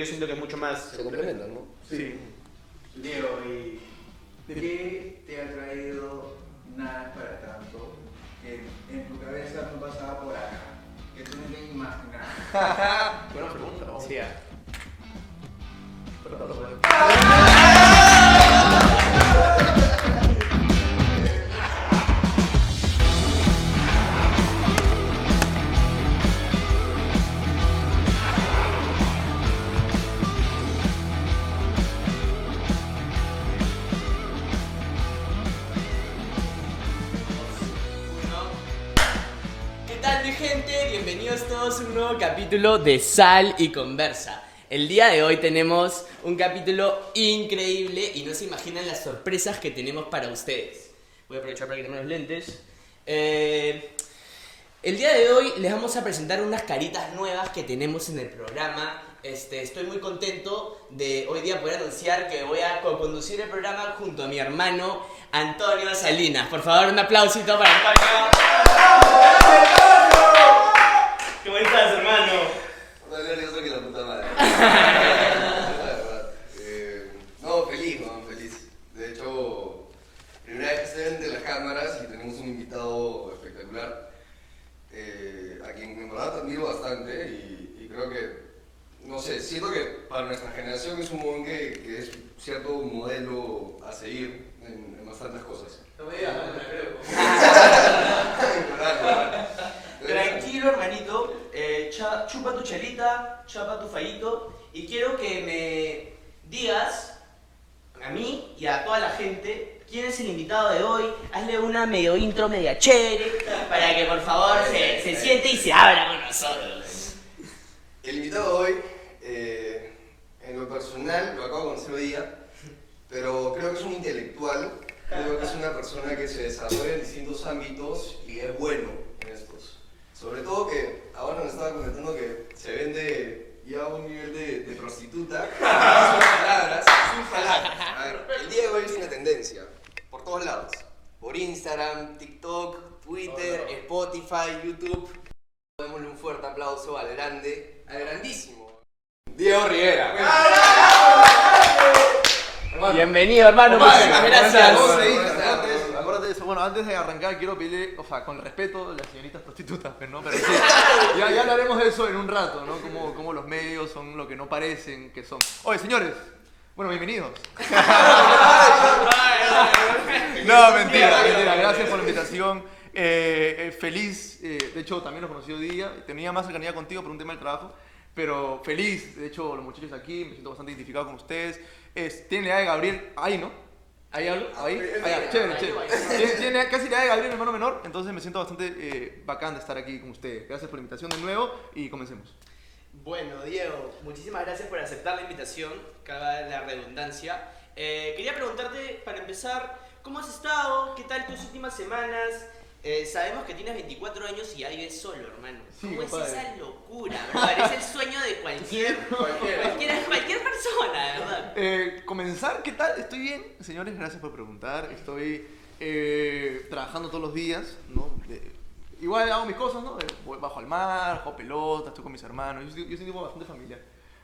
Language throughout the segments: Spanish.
yo siento que es mucho más... Se complementan, ¿no? Sí. Diego, ¿y qué te ha traído nada para tanto? Que en tu cabeza no pasaba por acá, que tú no te imaginabas. Buena pregunta. vamos. Sí, ah. ¿Qué nuevo capítulo de Sal y Conversa. El día de hoy tenemos un capítulo increíble y no se imaginan las sorpresas que tenemos para ustedes. Voy a aprovechar para quitarme los lentes. Eh, el día de hoy les vamos a presentar unas caritas nuevas que tenemos en el programa. Este, estoy muy contento de hoy día poder anunciar que voy a co-conducir el programa junto a mi hermano Antonio Salinas. Por favor, un aplausito para Antonio. ¿Cómo estás, hermano? Más nervioso que la puta madre. La verdad. Eh, no, feliz, no, feliz. De hecho, primera vez que ante las cámaras y tenemos un invitado espectacular, eh, a quien en verdad admiro bastante y, y creo que, no sé, siento que para nuestra generación es un mon que, que es cierto modelo a seguir en, en bastantes cosas. No me digas, no me creo. Tranquilo, hermanito. Eh, chupa tu chelita, chapa tu fallito. Y quiero que me digas a mí y a toda la gente quién es el invitado de hoy. Hazle una medio intro, media chévere, para que por favor se, se siente y se abra con nosotros. El invitado de hoy, eh, en lo personal, lo acabo de conocer hoy día, pero creo que es un intelectual, creo que es una persona que se desarrolla en distintos ámbitos y es bueno en estos. Sobre todo que ahora nos estaba comentando que se vende ya a un nivel de, de prostituta. Sus palabras, sus palabras. A ver, el día de hoy es una tendencia, por todos lados. Por Instagram, TikTok, Twitter, Spotify, YouTube. Démosle un fuerte aplauso al grande, al grandísimo. Diego Rivera. Bienvenido, hermano. Muchísimas gracias. ¿Cómo se dice? Acuérdate, acuérdate, acuérdate de eso. Bueno, antes de arrancar quiero pedirle, o sea, con respeto, las señoritas prostitutas, pues, ¿no? Pero sí, ya, ya hablaremos de eso en un rato, ¿no? Como, como los medios son lo que no parecen que son. Oye, señores, bueno, bienvenidos. No, mentira, mentira. Gracias por la invitación. Eh, eh, feliz, eh, de hecho también los conocí hoy día. Tenía más cercanía contigo por un tema del trabajo, pero feliz. De hecho, los muchachos aquí, me siento bastante identificado con ustedes. Es, tiene la edad de Gabriel, ahí, ¿no? Ahí hablo, ahí. ahí, ah, chévere, chévere. Tiene, tiene casi la de Gabriel, mi hermano menor, entonces me siento bastante eh, bacán de estar aquí con ustedes. Gracias por la invitación de nuevo y comencemos. Bueno, Diego, muchísimas gracias por aceptar la invitación, caga la redundancia. Eh, quería preguntarte, para empezar, ¿cómo has estado? ¿Qué tal tus últimas semanas? Eh, sabemos que tienes 24 años y ya vives solo, hermano. Sí, ¿Cómo es compadre. esa locura? Es el sueño de cualquier, cualquier, cualquier persona, verdad. Eh, comenzar, ¿qué tal? Estoy bien, señores, gracias por preguntar. Estoy eh, trabajando todos los días, ¿no? De- igual hago mis cosas, ¿no? Eh, voy bajo al mar, juego pelota, estoy con mis hermanos. Yo yo soy un tipo bastante familiar.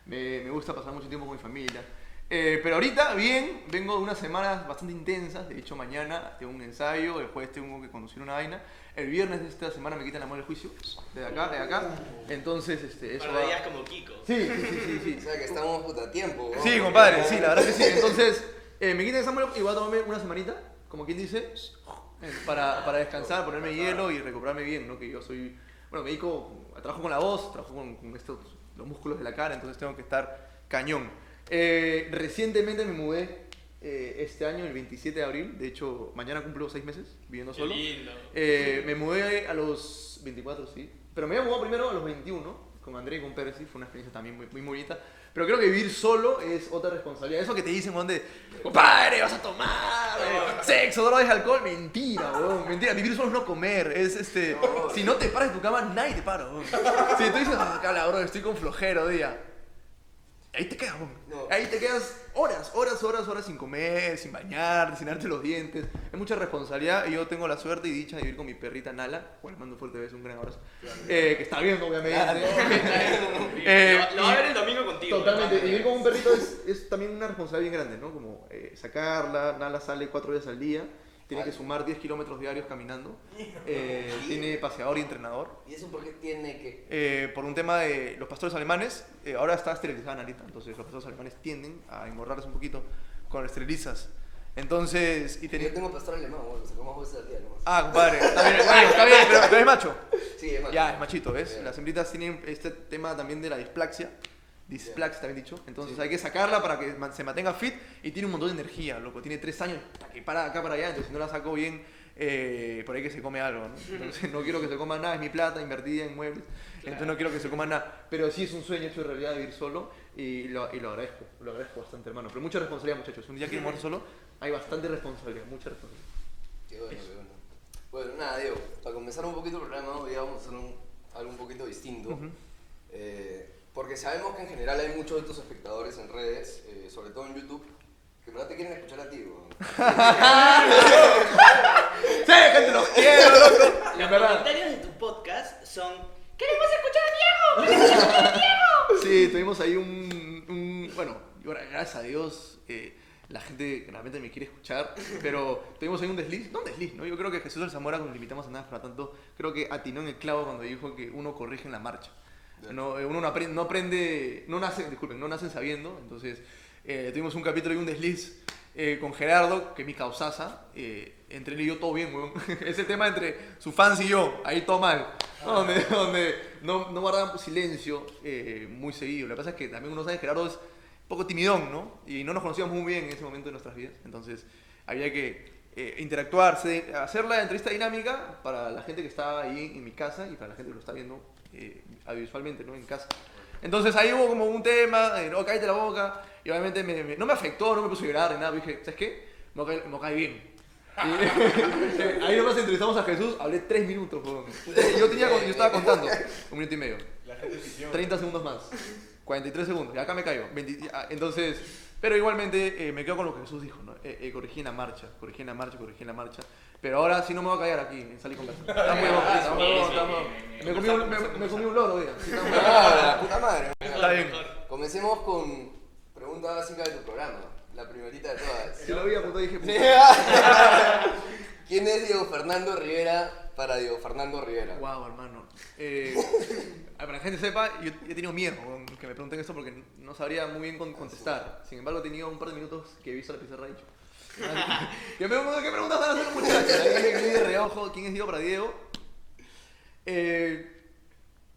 Me, me gusta pasar mucho tiempo con mi familia. Eh, pero ahorita, bien, vengo de unas semanas bastante intensas. De hecho, mañana tengo un ensayo, el jueves tengo que conducir una vaina. El viernes de esta semana me quitan la mano del juicio, de acá, de acá. Entonces, este, eso va- días como Kiko. Sí, sí, sí, sí, sí. O sea que estamos puta a tiempo. ¿no? Sí, compadre, sí, la verdad que sí. Entonces, eh, me quitan esa mano y voy a tomarme una semanita, como quien dice, eh, para, para descansar, ponerme hielo y recuperarme bien, ¿no? Que yo soy, bueno, me dedico, trabajo con la voz, trabajo con, con estos, los músculos de la cara, entonces tengo que estar cañón. Eh, recientemente me mudé eh, este año, el 27 de abril, de hecho, mañana cumplo seis meses viviendo Qué solo. lindo. Eh, me mudé a los 24, sí. Pero me había mudado primero a los 21, con André y con Pérez, sí, fue una experiencia también muy, muy bonita. Pero creo que vivir solo es otra responsabilidad. Eso que te dicen, donde, compadre, vas a tomar, eh, sexo, drogas, alcohol. Mentira, weón, mentira. Vivir solo es no comer. Es este, si no te paras de tu cama, nadie te para, weón. Si tú dices, ah, bro, estoy con flojero, día. Ahí te quedas. No. Ahí te quedas horas, horas, horas, horas sin comer, sin bañar, sin darte los dientes. Es mucha responsabilidad y yo tengo la suerte y dicha de vivir con mi perrita Nala. Bueno, le mando un fuerte beso, un gran abrazo. Eh, que está bien, obviamente. Eh, lo, lo va a ver el domingo contigo. Totalmente, ¿no? vivir con un perrito es, es también una responsabilidad bien grande, ¿no? Como eh, sacarla, Nala sale cuatro veces al día, tiene que sumar 10 kilómetros diarios caminando, eh, tiene paseador y entrenador. ¿Y eso por qué tiene que.? Eh, por un tema de los pastores alemanes, eh, ahora está esterilizada Nalita, entonces los pastores alemanes tienden a engordarse un poquito cuando esterilizas. Entonces, y tenía... Yo tengo pastor alemán, bueno, lo sacamos veces al día nomás. Ah, compadre, está bien, bueno, está bien, pero, pero es macho. Sí, es más. Ya, es machito, ¿ves? Las hembritas tienen este tema también de la displaxia. Displaxia también dicho. Entonces hay que sacarla para que se mantenga fit y tiene un montón de energía, loco. Tiene tres años para que para acá para allá. Entonces si no la saco bien, eh, por ahí que se come algo, ¿no? Entonces no quiero que se coma nada, es mi plata invertida en muebles. Entonces no quiero que se coma nada. Pero sí es un sueño hecho de realidad vivir solo y lo, y lo agradezco. Lo agradezco bastante, hermano. Pero mucha responsabilidad, muchachos. Un día quiero morir solo, hay bastante responsabilidad, mucha responsabilidad. Qué bueno, qué bueno. Bueno, nada, Diego, para comenzar un poquito el programa, hoy vamos a hacer un- algo un poquito distinto. Ujú. Eh, porque sabemos que en general hay muchos de tus espectadores en redes, eh, sobre todo en YouTube, que en verdad te quieren escuchar a ti, weón. ¡Sí, gente, los quiero, loco! Los comentarios de tu podcast son. ¡Queremos escuchar a Diego! ¡Queremos escuchar a Diego! Sí, tuvimos ahí un, un- bueno, gracias a Dios, eh, la gente realmente me quiere escuchar, pero tuvimos ahí un desliz, no un desliz, ¿no? Yo creo que Jesús del Zamora, cuando le invitamos a nada para tanto, creo que atinó en el clavo cuando dijo que uno corrige en la marcha. No, eh, uno no aprende, no aprende, no nace, disculpen, no nacen sabiendo, entonces eh, tuvimos un capítulo y un desliz eh, con Gerardo, que es mi causaza, eh, entre él y yo todo bien, weón. Ese tema entre sus fans y yo, ahí todo mal. Donde, donde no, no guardaban silencio eh, muy seguido. Lo que pasa es que también uno sabe que Gerardo es un poco timidón, ¿no? Y no nos conocíamos muy bien en ese momento de nuestras vidas. Entonces había que eh, interactuar, hacer la entrevista dinámica para la gente que está ahí en mi casa y para la gente que lo está viendo eh, audiovisualmente, ¿no? En casa. Entonces ahí hubo como un tema, de, no, cállate la boca. Y obviamente me- me- no me afectó, no me puso a llorar ni nada. pero Dije, ¿sabes qué? Me cae, me cae bien. Y, ahí nomás entrevistamos a Jesús, hablé tres minutos. Yo, tenía, yo estaba contando, un minuto y medio. La gente pidió. 30 segundos más. 43 segundos. Y acá me cayó. 20 ah, entonces, pero igualmente eh, me quedo con lo que Jesús dijo, ¿no? Eh, eh, corregí en la marcha, corregí en la marcha, corregí en la marcha. Pero ahora sí no me voy a callar aquí, en Sal y Conversa. Está muy bueno, está muy bueno, está muy bueno. Me comí un, loro, diga. Sí. Ah, puta madre. Está bien. Comencemos con pregunta básica de tu programa, la primerita de todas. Si lo vi, apuntó y dije. ¿Quién es Diego Fernando Rivera para Diego Fernando Rivera? Wow, hermano. Eh, para que la gente sepa, yo he tenido miedo con que me pregunten esto porque no sabría muy bien con- contestar. Sin embargo, he tenido un par de minutos que he visto la pizarra y dicho. ¿Qué, preguntas, ¿Qué preguntas van a hacer los muchachos? De reojo quién es Diego para Diego. Eh,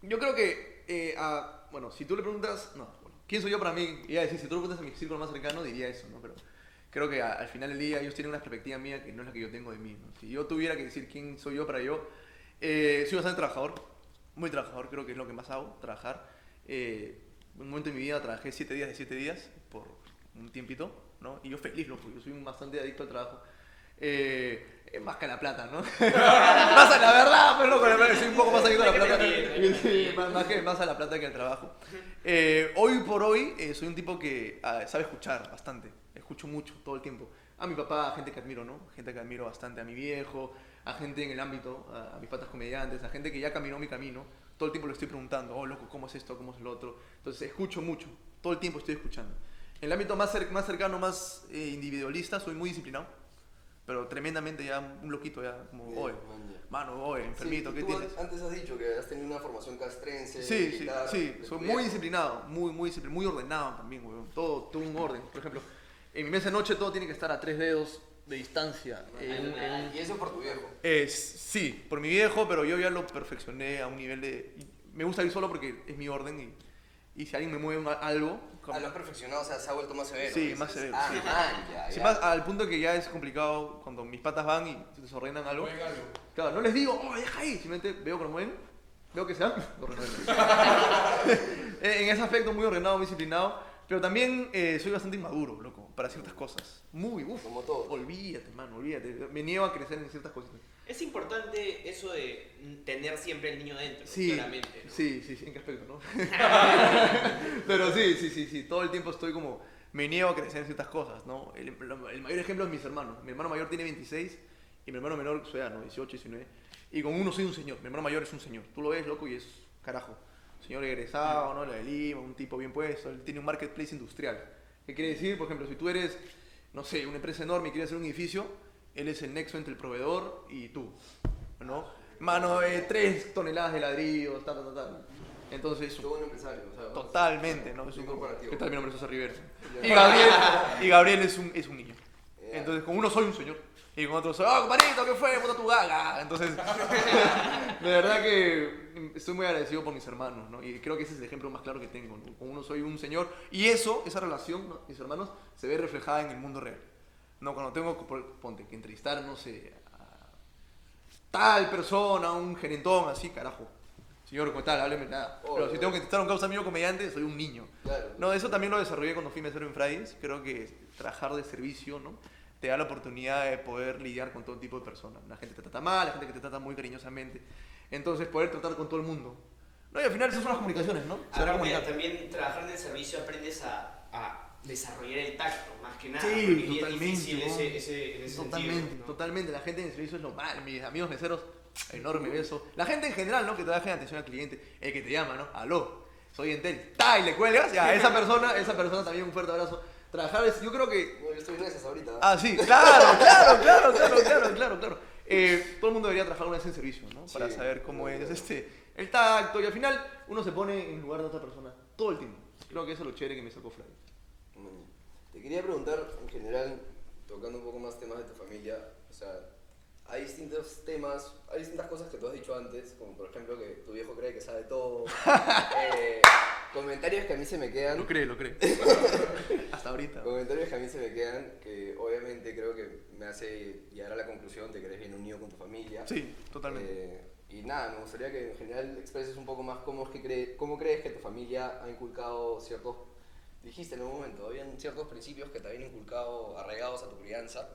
yo creo que, eh, a- bueno, si tú le preguntas, no, bueno, ¿quién soy yo para mí? Iba a decir, si tú le preguntas a mi círculo más cercano, diría eso, ¿no? Pero creo que a- al final del día ellos tienen una perspectiva mía que no es la que yo tengo de mí, ¿no? Si yo tuviera que decir quién soy yo para yo, eh, soy bastante trabajador, muy trabajador, creo que es lo que más hago, trabajar. Eh, un momento en mi vida trabajé siete días de siete días por un tiempito, ¿no? Y yo feliz, loco, yo soy bastante adicto al trabajo. Eh, más que a la plata, ¿no? más a la verdad, pues loco, la verdad, soy un poco más adicto a la plata. Más, más que, más a la plata que al trabajo. Eh, hoy por hoy eh, soy un tipo que ah, sabe escuchar bastante, escucho mucho todo el tiempo. A mi papá, gente que admiro, ¿no? Gente que admiro bastante, a mi viejo, a gente en el ámbito, a, a mis patas comediantes, a gente que ya caminó mi camino. Todo el tiempo le estoy preguntando, oh, loco, ¿cómo es esto? ¿Cómo es lo otro? Entonces, escucho mucho, todo el tiempo estoy escuchando. En el ámbito más, más cercano, más eh, individualista, soy muy disciplinado, pero tremendamente ya un loquito, ya como, oye, mano, oye, enfermito, Sí, ¿qué tienes? Antes has dicho que has tenido una formación castrense. Sí, sí, sí, soy muy viejo. disciplinado, muy, muy disciplinado, muy ordenado también, weón. Todo, todo un orden. Por ejemplo, en mi mesa de noche todo tiene que estar a tres dedos de distancia. En un- en Y eso por tu viejo. Eh, sí, por mi viejo, pero yo ya lo perfeccioné a un nivel de... Me gusta ir solo porque es mi orden y, y si alguien me mueve un- algo... como- Ah, lo has perfeccionado, o sea, se ha vuelto más severo. Sí, más severo, Ah, sí. man, ya, Sí, ya. más al punto que ya es complicado cuando mis patas van y se desordenan algo. Buen algo. Claro, no les digo, oh, deja ahí, simplemente veo que lo mueven, veo que se van, en ese aspecto muy ordenado, muy disciplinado, Pero también eh, soy bastante inmaduro, loco, para ciertas cosas. Muy, uff. Como todos. Olvídate, mano, olvídate. Me niego a crecer en ciertas cosas. Es importante eso de tener siempre el niño dentro, Sí, claramente. ¿no? sí, sí, sí, ¿en qué aspecto, no? Pero sí, sí, sí, sí, todo el tiempo estoy como, me niego a crecer en ciertas cosas, ¿no? El, el mayor ejemplo es mis hermanos. Mi hermano mayor tiene 26 y mi hermano menor, o sea, no, 18, 19. Y con uno soy un señor, mi hermano mayor es un señor. Tú lo ves, loco, y es carajo. Señor egresado, ¿no? La de Lima, un tipo bien puesto, él tiene un marketplace industrial. ¿Qué quiere decir? Por ejemplo, si tú eres, no sé, una empresa enorme y quieres hacer un edificio, él es el nexo entre el proveedor y tú, ¿no? Mano, de tres toneladas de ladrillos, tal, tal, tal. Entonces, Qué buen empresario. O sea, Totalmente, ¿no? Es un corporativo. ¿Qué tal? Mi nombre es José Rivera. Y Gabriel, y Gabriel es, un, es un niño. Entonces, con uno soy un señor. Y con otro soy, ¡oh, compadrito, qué fue! ¡Puta tu gaga! Entonces, de verdad que estoy muy agradecido por mis hermanos, ¿no? Y creo que ese es el ejemplo más claro que tengo, ¿no? Con uno soy un señor. Y eso, esa relación, ¿no? mis hermanos, se ve reflejada en el mundo real. No, cuando tengo, ponte, que entrevistar, no sé, a tal persona, un gerentón, así, carajo. Señor, ¿cómo tal? Hábleme nada. Oh, Pero si tengo que entrevistar a un causa mío comediante, soy un niño. Claro. No, eso también lo desarrollé cuando fui mesero en Fridays. Creo que trabajar de servicio, ¿no? Te da la oportunidad de poder lidiar con todo tipo de personas. La gente te trata mal, la gente que te trata muy cariñosamente. Entonces, poder tratar con todo el mundo. No, y al final esas son las comunicaciones, ¿no? Aparte, comunicar. también trabajar en el servicio aprendes a, a desarrollar el tacto, más que nada. Sí, porque es totalmente, difícil ese, ese, ese Totalmente, sentido, ¿no? totalmente. La gente en el servicio es lo mal. Mis amigos meseros, enorme beso. La gente en general, ¿no? Que trabaja en atención al cliente, el que te llama, ¿no? Aló, soy Entel. ¡Ta! Y le cuelgas. Ya, esa persona, esa persona también un fuerte abrazo. Trabajar es, yo creo que No, yo estoy esas ahorita. Ah, sí, claro, claro, claro, claro, claro, claro, claro. Eh, todo el mundo debería trabajar una vez en servicio, ¿no? Para Sí. saber cómo es este, el tacto y al final uno se pone en lugar de otra persona todo el tiempo. Creo que eso es lo chévere que me sacó Fray. Te quería preguntar, en general, tocando un poco más temas de tu familia, o sea, hay distintos temas, hay distintas cosas que tú has dicho antes, como por ejemplo que tu viejo cree que sabe todo, eh, comentarios que a mí se me quedan, Lo cree, lo cree. Hasta ahorita. comentarios que a mí se me quedan, que obviamente creo que me hace llegar a la conclusión de que eres bien unido con tu familia. Sí, totalmente. Eh, y nada, me gustaría que en general expreses un poco más cómo, es que cree, cómo crees que tu familia ha inculcado ciertos, dijiste en un momento, habían ciertos principios que te habían inculcado arraigados a tu crianza.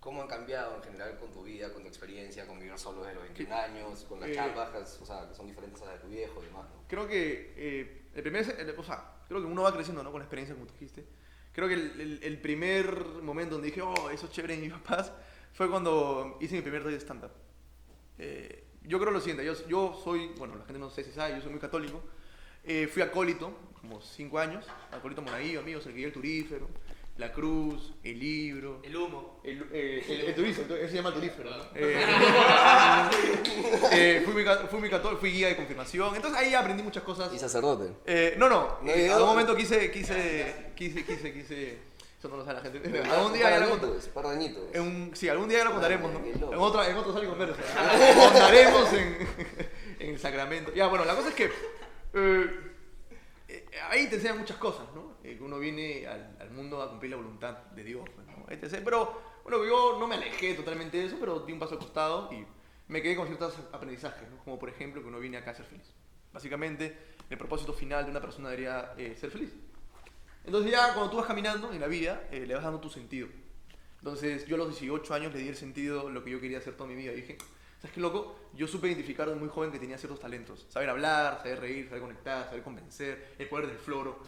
¿Cómo han cambiado en general con tu vida, con tu experiencia, con vivir solo desde los 21 años, con las Eh, chambas, o sea, que son diferentes a las de tu viejo y demás? ¿no? Creo que eh, el primer, el- o sea, creo que uno va creciendo, ¿no? Con la experiencia, como tú dijiste. Creo que el, el- el primer momento donde dije, oh, eso es chévere en mis papás, fue cuando hice mi primer day de stand-up. Eh, yo creo lo siguiente, yo, yo soy, bueno, la gente no sé si sabe, yo soy muy católico. Eh, fui acólito, como cinco años, acólito monaguillo, amigos, el el turífero, la cruz, el libro. El humo. El, eh, el, el turífero, ese se llama turífero, ¿no? Eh, eh, fui, ca- fui, muy católico, fui guía de confirmación, entonces ahí aprendí muchas cosas. Y sacerdote. Eh, no, no, No, eh, yo- algún momento quise, quise, quise, quise, quise, eso no lo sabe la gente. Algún día ya lo. En un- sí, algún día ya lo contaremos, ¿no? En otra, en otro sal y conversa. Contaremos en, en el sacramento. Ya, bueno, la cosa es que ahí te enseñan muchas cosas, ¿no? Que uno viene al, al mundo a cumplir la voluntad de Dios, ¿no? etc. Pero, bueno, yo no me alejé totalmente de eso, pero di un paso al costado y me quedé con ciertos aprendizajes, ¿no? Como por ejemplo que uno viene acá a ser feliz. Básicamente, el propósito final de una persona debería eh, ser feliz. Entonces ya cuando tú vas caminando en la vida, eh, le vas dando tu sentido. Entonces yo a los 18 años le di el sentido lo que yo quería hacer toda mi vida. Y dije, ¿sabes qué loco? Yo supe identificar desde muy joven que tenía ciertos talentos. Saber hablar, saber reír, saber conectar, saber convencer, el poder del floro,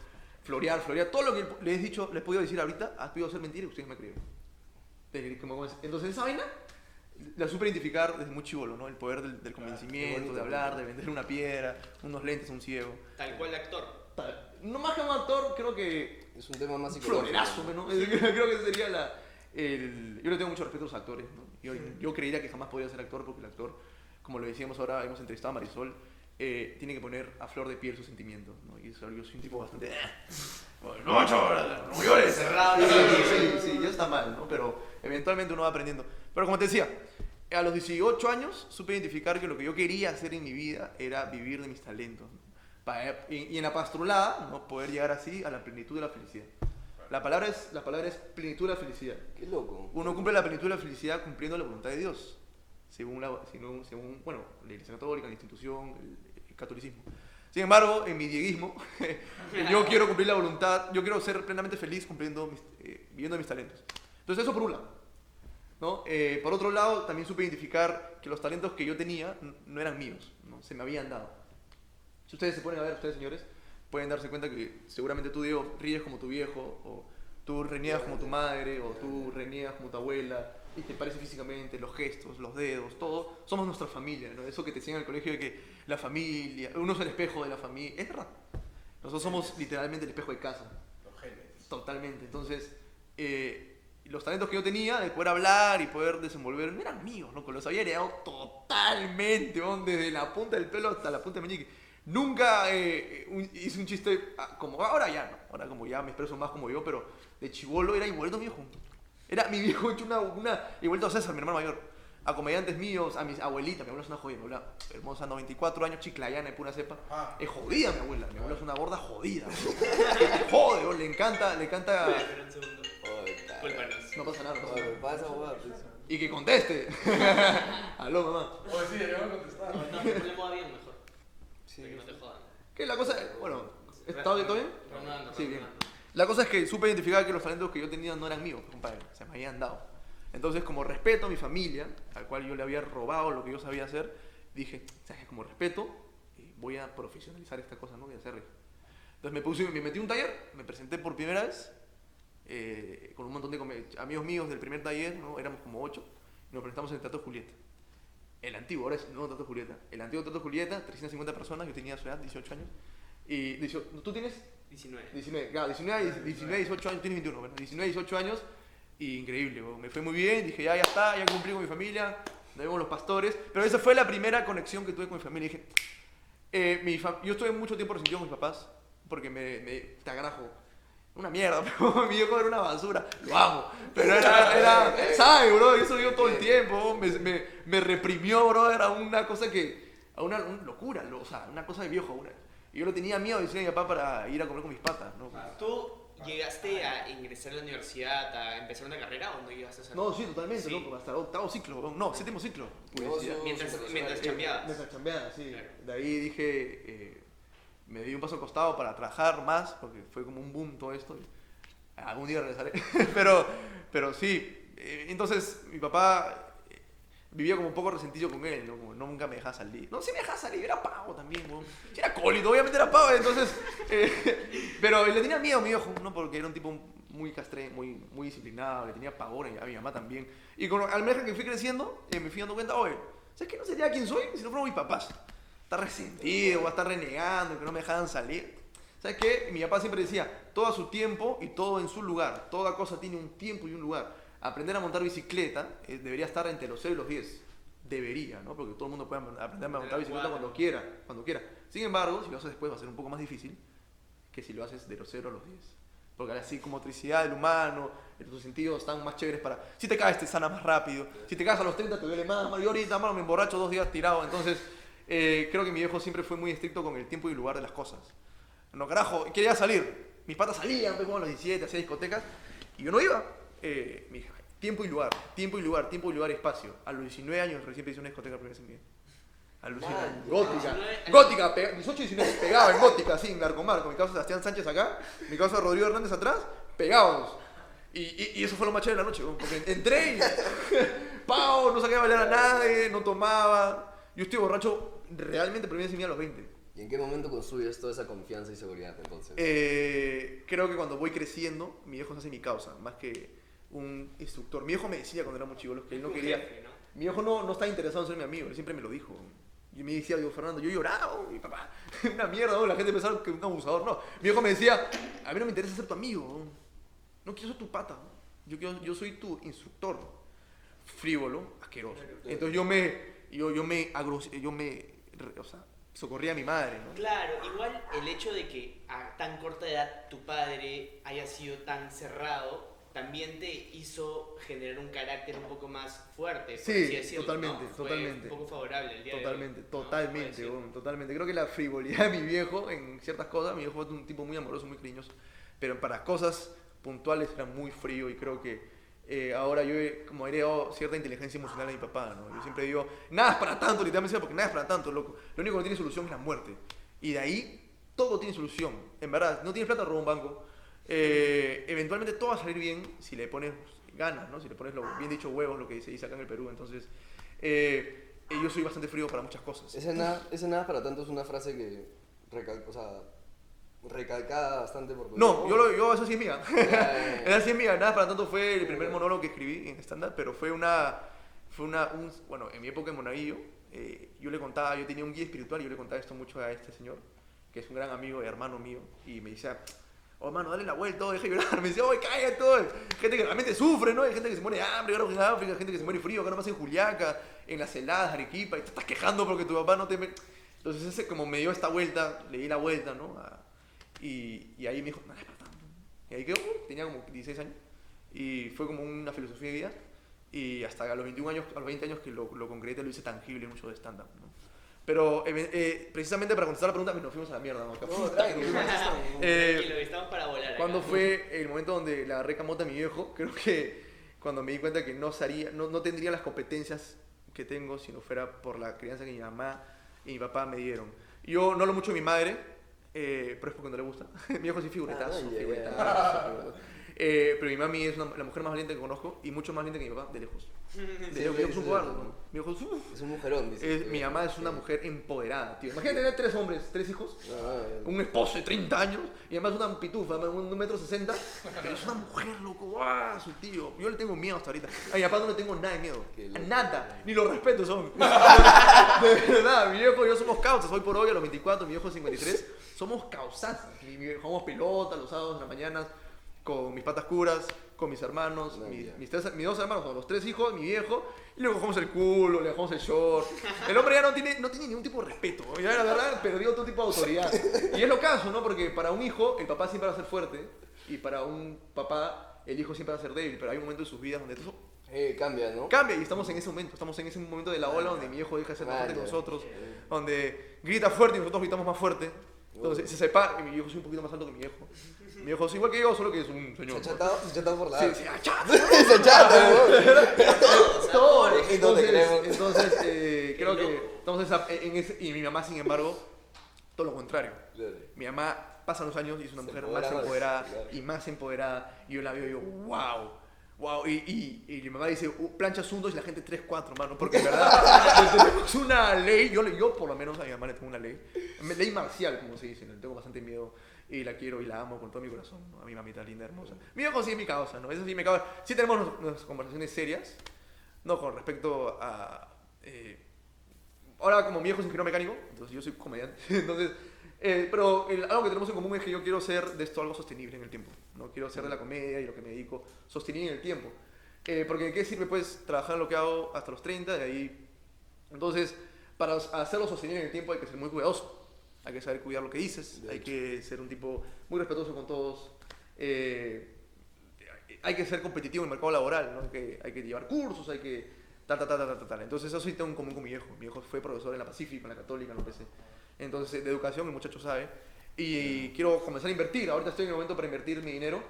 florear, florear. Todo lo que les he dicho, les he podido decir ahorita, ha podido ser mentira y ustedes me creyeron. Entonces, esa vaina la supe identificar desde muy chivolo, ¿no? El poder del, del convencimiento, bonito, de hablar, de vender una piedra, unos lentes a un ciego. Tal cual actor. No más que un actor, creo que Es un tema más psicológico. florerazo, ¿no? Creo que ese sería la... el- yo le tengo mucho respeto a los actores, ¿no? Yo, yo creería que jamás podría ser actor porque el actor, como lo decíamos ahora, hemos entrevistado a Marisol, eh, tiene que poner a flor de piel sus sentimientos, ¿no? Y eso, yo soy un tipo bastante... Bueno, no, chaval, no llores. Cerrado. Sí, sí, sí, ya está mal, ¿no? Pero eventualmente uno va aprendiendo. Pero como te decía, a los 18 años supe identificar que lo que yo quería hacer en mi vida era vivir de mis talentos. ¿no? Y, y en la pastrulada, ¿no? poder llegar así a la plenitud de la felicidad. La palabra es, la palabra es plenitud de la felicidad. Qué loco. Uno cumple la plenitud de la felicidad cumpliendo la voluntad de Dios, según, la, según, bueno, la Iglesia Católica, la institución, el, el catolicismo. Sin embargo, en mi dieguismo, yo quiero cumplir la voluntad, yo quiero ser plenamente feliz cumpliendo mis, eh, viviendo mis talentos. Entonces eso por un lado. ¿no? Eh, por otro lado, también supe identificar que los talentos que yo tenía no eran míos, ¿no? se me habían dado. Si ustedes se ponen a ver, ustedes señores, pueden darse cuenta que seguramente tú, Diego, ríes como tu viejo, o tú reniegas como tu madre, o tú reniegas como tu abuela, y te parece físicamente, los gestos, los dedos, todo. Somos nuestra familia, ¿no? Eso que te enseñan en el colegio de que la familia, uno es el espejo de la familia, es verdad. Nosotros somos literalmente el espejo de casa. Los genes. Totalmente. Entonces, eh, los talentos que yo tenía de poder hablar y poder desenvolver no eran míos, ¿no? Los había heredado totalmente, weón, desde la punta del pelo hasta la punta del meñique. Nunca eh, un- hice un chiste ah, como ahora ya, ¿no? Ahora como ya me expreso más como yo, pero de chivolo era igualito mi viejo. Era mi viejo hecho una, una igualito a César, mi hermano mayor. A comediantes míos, a mis abuelitas, mi abuela es una joya, mi abuela hermosa, 94 años, chiclayana de pura cepa. Ah. Es jodida mi abuela, mi abuela es una gorda jodida. jode, weón, le encanta, le encanta... Espera un segundo. Oye, Cúlpanos. No pasa nada, no pasa nada. pasa, pues. Y que conteste. Aló, mamá. Oye, sí, deberíamos contestar. No, hablemos bien mejor. Sí. Que no te jodan. Que la cosa, bueno, ¿está bien, todo bien? Reanudando, Sí, bien. La cosa es que supe identificar que los talentos que yo tenía no eran míos, compadre, se me habían dado. Entonces, como respeto a mi familia, al cual yo le había robado lo que yo sabía hacer, dije, ¿sabes? Como respeto, eh, voy a profesionalizar esta cosa, ¿no? Voy a hacerle. Entonces me, puse, me metí un taller, me presenté por primera vez, eh, con un montón de amigos míos del primer taller, ¿no? Éramos como ocho, y nos presentamos en el Teatro Julieta. El antiguo, ahora es el nuevo Teatro Julieta. El antiguo Teatro Julieta, 350 personas, yo tenía su edad, 18 años. Y 18 ¿tú tienes 19. 19, claro, 19, 19, 18 años, tienes 21, bueno, 19, 18 años, y increíble, weón, me fue muy bien, dije, ya, ya está, ya cumplí con mi familia, nos vemos los pastores, pero esa fue la primera conexión que tuve con mi familia, dije, eh, mi yo estuve mucho tiempo resentido con mis papás, porque me, me te agrajo, una mierda, pero mi viejo era una basura, lo amo, pero era, era ¿sabes, bro? Eso yo todo el tiempo, me, me, me reprimió, bro, era una cosa que, a una, una locura, lo- o sea, una cosa de viejo, una, y yo le tenía miedo de decirle a mi papá para ir a comer con mis patas, ¿no? ¿Tú llegaste a ingresar a la universidad, a empezar una carrera o no llegaste a hacer No, sí, totalmente, Sí. loco, hasta octavo ciclo, no, séptimo ciclo. publicidad. Negocio. Mientras, mientras chambeabas. Mientras chambeaba, sí. Claro. De ahí dije, eh, me di un paso al costado para trabajar más, porque fue como un boom todo esto. algún día regresaré. pero, pero sí, eh, entonces mi papá vivía como un poco resentido con él, ¿no? Como nunca me dejaba salir. No, sí me dejaba salir, era pavo también. Sí era cólito, obviamente era pavo, entonces... eh, pero le tenía miedo a mi viejo, ¿no? Porque era un tipo muy castre, muy, muy disciplinado, le tenía pavor a mi mamá también. Y con, al medida que fui creciendo, eh, me fui dando cuenta, oye, ¿sabes qué? No sería quien soy si no fueran mis papás. Está resentido, va a estar renegando, que no me dejaban salir. ¿Sabes qué? Mi papá siempre decía, todo a su tiempo y todo en su lugar. Toda cosa tiene un tiempo y un lugar. Aprender a montar bicicleta eh, debería estar entre los 0 y los 10. Debería, ¿no? Porque todo el mundo puede aprender a montar bicicleta cuando quiera, cuando quiera. Sin embargo, si lo haces después va a ser un poco más difícil que si lo haces de los 0 a los 10. Porque así como motricidad del humano, eh, tus sentidos están más chéveres para... Si te caes te sana más rápido, si te caes a los 30 te duele más, yo ahorita mano, me emborracho dos días tirado, entonces eh, creo que mi viejo siempre fue muy estricto con el tiempo y el lugar de las cosas. No, carajo, quería salir. Mis patas salían, pues, como a los 17, hacía discotecas, y yo no iba. Eh, me dije, tiempo y lugar, tiempo y lugar, tiempo y lugar, espacio. A los 19 años recién hice una discoteca primera vez en. Alucinante. Gótica. 19 Gótica, pega- 18 y 19, pegaba en gótica, así, en Larcomar, con mi causa Sebastián Sánchez acá, mi causa Rodrigo Hernández atrás, pegábamos. Y, y, y eso fue lo más chévere de la noche, porque entré y. ¡Pau! No saqué a bailar a nadie, no tomaba. Yo estoy borracho realmente por primera vez en a los 20. ¿Y en qué momento construyes toda esa confianza y seguridad entonces? Eh, creo que cuando voy creciendo, mi viejo se hace mi causa, más que un instructor. Mi viejo me decía cuando éramos chicos que él no quería. jefe, ¿no? Mi viejo no, no estaba interesado en ser mi amigo, él siempre me lo dijo. Y me decía, digo, Fernando, yo lloraba, mi papá, una mierda, ¿no? la gente pensaba que un abusador. No, mi viejo me decía, a mí no me interesa ser tu amigo, no quiero ser tu pata, yo, quiero, yo soy tu instructor. Frívolo, asqueroso. Entonces yo me, yo, yo me, agros- yo me, o sea, socorría a mi madre, ¿no? Claro, igual el hecho de que a tan corta edad tu padre haya sido tan cerrado también te hizo generar un carácter un poco más fuerte. por Sí, así decirlo, totalmente, ¿no? Fue totalmente. Un poco favorable el día Totalmente, de hoy. ¿no? totalmente, weón, totalmente. Creo que la frivolidad de mi viejo en ciertas cosas, mi viejo fue un tipo muy amoroso, muy cariñoso, pero para cosas puntuales era muy frío y creo que eh, ahora yo he como he heredado cierta inteligencia emocional de mi papá, ¿no? Yo siempre digo, nada es para tanto, literalmente, porque nada es para tanto, loco. Lo único que tiene solución es la muerte. Y de ahí todo tiene solución. En verdad, no tienes plata, roba un banco. Eh, eventualmente todo va a salir bien si le pones ganas, ¿no? Si le pones, lo, bien dicho, huevos, lo que se dice acá en el Perú. Entonces, eh, yo soy bastante frío para muchas cosas. Ese nada, ese nada para tanto es una frase que recal, o sea, recalcada bastante por No, yo, lo, yo eso sí es mía. Ya, ya, ya. Esa sí es mía. Nada para tanto fue el primer monólogo que escribí en estándar, pero fue una, fue una, un- bueno, en mi época en Monaguillo, eh, yo le contaba, yo tenía un guía espiritual y yo le contaba esto mucho a este señor, que es un gran amigo y hermano mío, y me decía, oh hermano, dale la vuelta, oh, deja de llorar, me decía, oh, cállate, todo. gente que realmente sufre, ¿no? Hay gente que se muere de hambre, en África, gente que se muere frío, acá nomás en Juliaca, en las heladas, Arequipa, y te estás quejando porque tu papá no te... me-". Entonces ese como me dio esta vuelta, le di la vuelta, ¿no? Y, ahí me dijo, no tanto. Y ahí quedó, tenía como 16 años. Y fue como una filosofía de vida. Y hasta a los 21 años, a los 20 años que lo, lo concreté, lo hice tangible mucho de stand-up. Pero eh, eh, precisamente para contestar la pregunta, nos fuimos a la mierda. ¿no? Eh, Tranquilo, estamos para volar. ¿Cuándo fue el momento donde le agarré camota a mi viejo? Creo que cuando me di cuenta que no, sería, no, no tendría las competencias que tengo si no fuera por la crianza que mi mamá y mi papá me dieron. Yo no lo mucho de mi madre, eh, pero es porque no le gusta. mi viejo sí figuretazo, Ah, ya. figuretazo, figuretazo. Eh, pero mi mami es una- la mujer más valiente que conozco y mucho más valiente que mi papá, de lejos. De lejos, mi viejo es un cobarde. ¿no? Mi viejo es, un mujerón, dice. es- mi mamá es una mujer empoderada, tío. Imagínate tener tres hombres, tres hijos, Ah, un esposo de 30 años y además una pitufa, un un metro sesenta, pero es una mujer, loco, ¡guau! Su tío. Yo le tengo miedo hasta ahorita. A mi papá no le tengo nada de miedo. Nada. Ni lo respeto, son. De verdad, mi viejo y yo somos causas. Hoy por hoy, a los 24, mi viejo 53, somos causas. Mi viejo jugamos pelota los sábados en las mañanas con mis patas curas, con mis hermanos, No, mis, tres- mis dos hermanos, los tres hijos, mi viejo, y luego jugamos el culo, le dejamos el short. El hombre ya no tiene, no tiene ningún tipo de respeto, ya la verdad perdió todo tipo de autoridad. Y es lo caso, ¿no? Porque para un hijo, el papá siempre va a ser fuerte, y para un papá, el hijo siempre va a ser débil, pero hay un momento en sus vidas donde eso Eh, cambia, ¿no? cambia y estamos en ese momento, estamos en ese momento de la ola donde mi hijo deja de ser más fuerte que nosotros, donde grita fuerte y nosotros gritamos más fuerte. Entonces se separa, y mi viejo es un poquito más alto que mi viejo. Mi viejo es igual que yo, solo que es un Se señor. ha chatado, se ha chatado por la. Sí, achá. se chata, Todo. No te Entonces, entonces eh, creo que estamos en ese, y mi mamá, sin embargo, todo lo contrario. Mi mamá pasan los años y es una Se mujer empodera más empoderada claro. y más empoderada. Y yo la veo y digo, wow, wow. Y, y, y mi mamá dice, "Uh, planchas un dos y la gente tres, cuatro, mano. Porque en verdad tenemos una ley, yo, yo por lo menos a mi mamá le tengo una ley, ley marcial, como se dice, le tengo bastante miedo. Y la quiero y la amo con todo mi corazón, ¿no? a mi mamita linda, hermosa. Mi viejo sí es mi causa, ¿no? Eso sí me causa. Sí tenemos conversaciones serias, no con respecto a... eh, ahora como mi viejo es ingeniero mecánico, entonces yo soy comediante, entonces... eh, pero el- algo que tenemos en común es que yo quiero ser de esto algo sostenible en el tiempo. No quiero ser de la comedia y lo que me dedico sostenible en el tiempo. Eh, porque ¿de qué sirve pues trabajar lo que hago hasta los 30? De ahí... Entonces, para hacerlo sostenible en el tiempo hay que ser muy cuidadoso. Hay que saber cuidar lo que dices, hay que ser un tipo muy respetuoso con todos. eh, hay que ser competitivo en el mercado laboral, ¿no? Hay que, hay que llevar cursos, hay que tal, tal, tal, tal, tal. Entonces eso sí tengo en común con mi viejo. Mi viejo fue profesor en la Pacífica, en la Católica, en la UPC. Entonces, de educación, el muchacho sabe. Y quiero comenzar a invertir. Ahorita estoy en el momento para invertir mi dinero.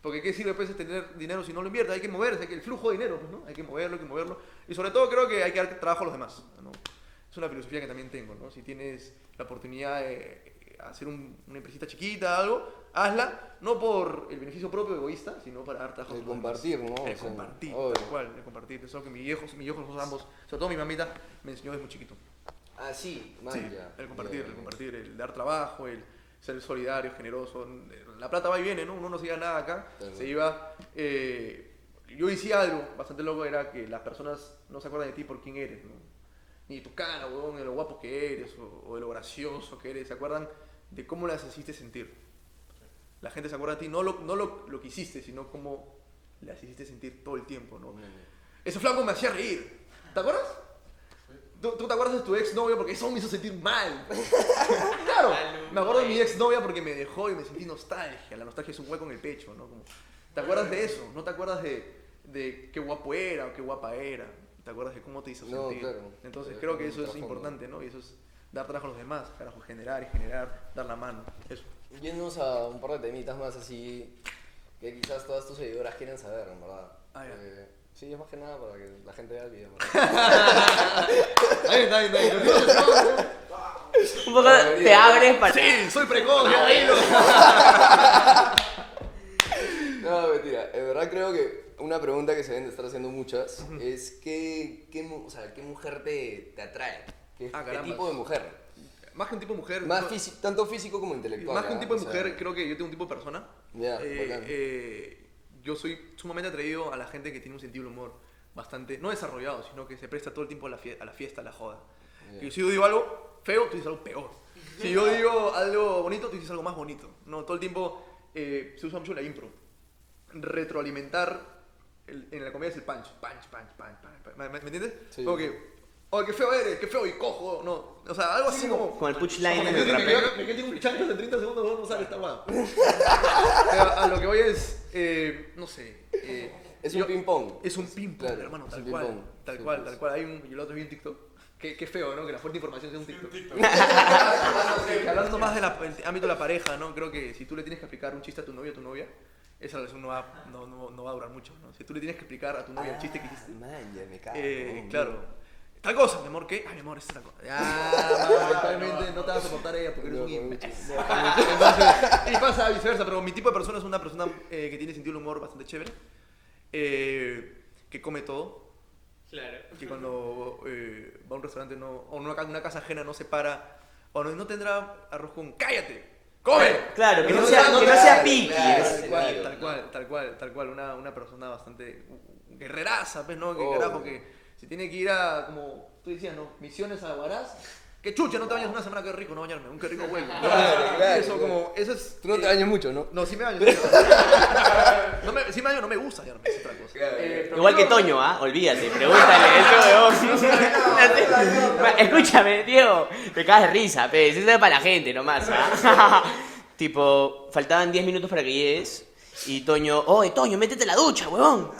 Porque qué sirve pues tener dinero si no lo inviertes, hay que moverse, hay que el flujo de dinero, pues, ¿no? Hay que moverlo, hay que moverlo. Y sobre todo creo que hay que dar trabajo a los demás, ¿no? Es una filosofía que también tengo, ¿no? Si tienes la oportunidad de hacer un- una empresita chiquita, algo, hazla, no por el beneficio propio egoísta, sino para dar trabajo El compartir, ¿no? O El sea, compartir, obvio. tal cual, el compartir. Eso que mi viejo, mi viejo, nosotros ambos, sobre todo mi mamita, me enseñó desde muy chiquito. Ah, sí, man, Sí, ya. el compartir, Ya, el compartir, el dar trabajo, el ser solidario, generoso. La plata va y viene, ¿no? Uno no se lleva nada acá, se iba... eh, yo decía algo bastante loco, era que las personas no se acuerdan de ti por quién eres, ¿no? Ni de tu cara, huevón, de lo guapo que eres, o, o de lo gracioso que eres, se acuerdan de cómo las hiciste sentir. La gente se acuerda de ti, no lo, no lo, lo que hiciste, sino cómo las hiciste sentir todo el tiempo, ¿no? Ese flaco me hacía reír. ¿Te acuerdas? ¿Tú, tú te acuerdas de tu ex novia porque eso me hizo sentir mal? claro. Me acuerdo de mi ex novia porque me dejó y me sentí nostalgia. La nostalgia es un hueco en el pecho, ¿no? Como, ¿Te acuerdas de eso? ¿No te acuerdas de, de qué guapo era o qué guapa era? ¿Te acuerdas de cómo te hizo No, sentir? claro. Entonces creo que eso es importante, ¿no? Y eso es dar trabajo a los demás, carajo, generar y generar, dar la mano. Eso. Yéndonos a un par de temitas más así que quizás todas tus seguidoras quieren saber, en verdad. Ah, ya. Eh, sí, es más que nada para que la gente vea el video. ¿no? Ahí está, ahí está, ahí está. Un poco te abres para... Sí, soy precoz, ya dilo. No, mentira. En verdad creo que una pregunta que se deben de estar haciendo muchas es ¿qué, qué, o sea, ¿qué mujer te, te atrae? ¿Qué, Ah, qué tipo de mujer? Más que un tipo de mujer. Más no- físico, tanto físico como intelectual. Más que un tipo de sea, mujer, creo que yo tengo un tipo de persona. Eh, eh, yo soy sumamente atraído a la gente que tiene un sentido del humor bastante, no desarrollado, sino que se presta todo el tiempo a la, fie- a la fiesta, a la joda. Ya. Que si yo digo algo feo, tú dices algo peor. Si yo digo algo bonito, tú dices algo más bonito. No, todo el tiempo eh, se usa mucho la impro. Retroalimentar el- en la comedia es el punch, punch, punch, punch, punch. punch. ¿Me, me- me entiendes? Sí. Como que, oh, qué feo eres, qué feo y cojo, no. O sea, algo así como... Con el punchline en el me rapero. me quedo un chancho de 30 segundos, no no sale esta guada. Pero a lo que voy es, eh, no sé. eh, Es un ping-pong. Es un ping-pong, Claro, hermano, tal un cual. ping-pong. Tal Sí, cual, pues. tal cual. Hay un, yo lo otro vi en TikTok. Qué, qué feo, ¿no? Que la fuerte información sea un TikTok. Que hablando más del ámbito de la pareja, ¿no? Creo que si tú le tienes que explicar un chiste a tu novio o a tu novia, esa relación no va, no, no, no va a durar mucho, ¿no? Si tú le tienes que explicar a tu novia el chiste que hiciste, Man, ya me cago. eh, claro. Tal cosa, mi amor, ¿qué? Ay, mi amor, esta es tal cosa. Ya, lamentablemente no te vas a soportar a ella porque eres un imbécil. Entonces, y pasa viceversa, pero mi tipo de persona es una persona eh, que tiene sentido del humor bastante chévere, eh, que come todo, Claro. que cuando eh, va a un restaurante no, o una, una casa ajena no se para, o no, no tendrá arroz con ¡cállate! ¡Come! Claro, que no sea, no, que no sea piqui. claro. Tal cual, tal cual, tal cual, tal cual, una, una persona bastante guerreraza, pues, ¿no? Que Oh. carajo, que se tiene que ir a, como tú decías, ¿no? Misiones a Huaraz. Que chucha, no te bañas una semana, qué rico no bañarme, un qué rico huevo. Claro, claro, Eso claro. como, eso es... Tú no te eh, bañas mucho, ¿no? No, sí me baño. no me, sí me baño, no me gusta bañarme, es otra cosa. Claro, Eh, Igual que Toño, ¿ah? Olvídate, pregúntale eso, weón. Escúchame, Diego, te cagas de risa, pe. Eso es para la gente nomás, ¿ah? tipo, faltaban 10 minutos para que llegues y Toño, oye, Toño, métete a la ducha, huevón.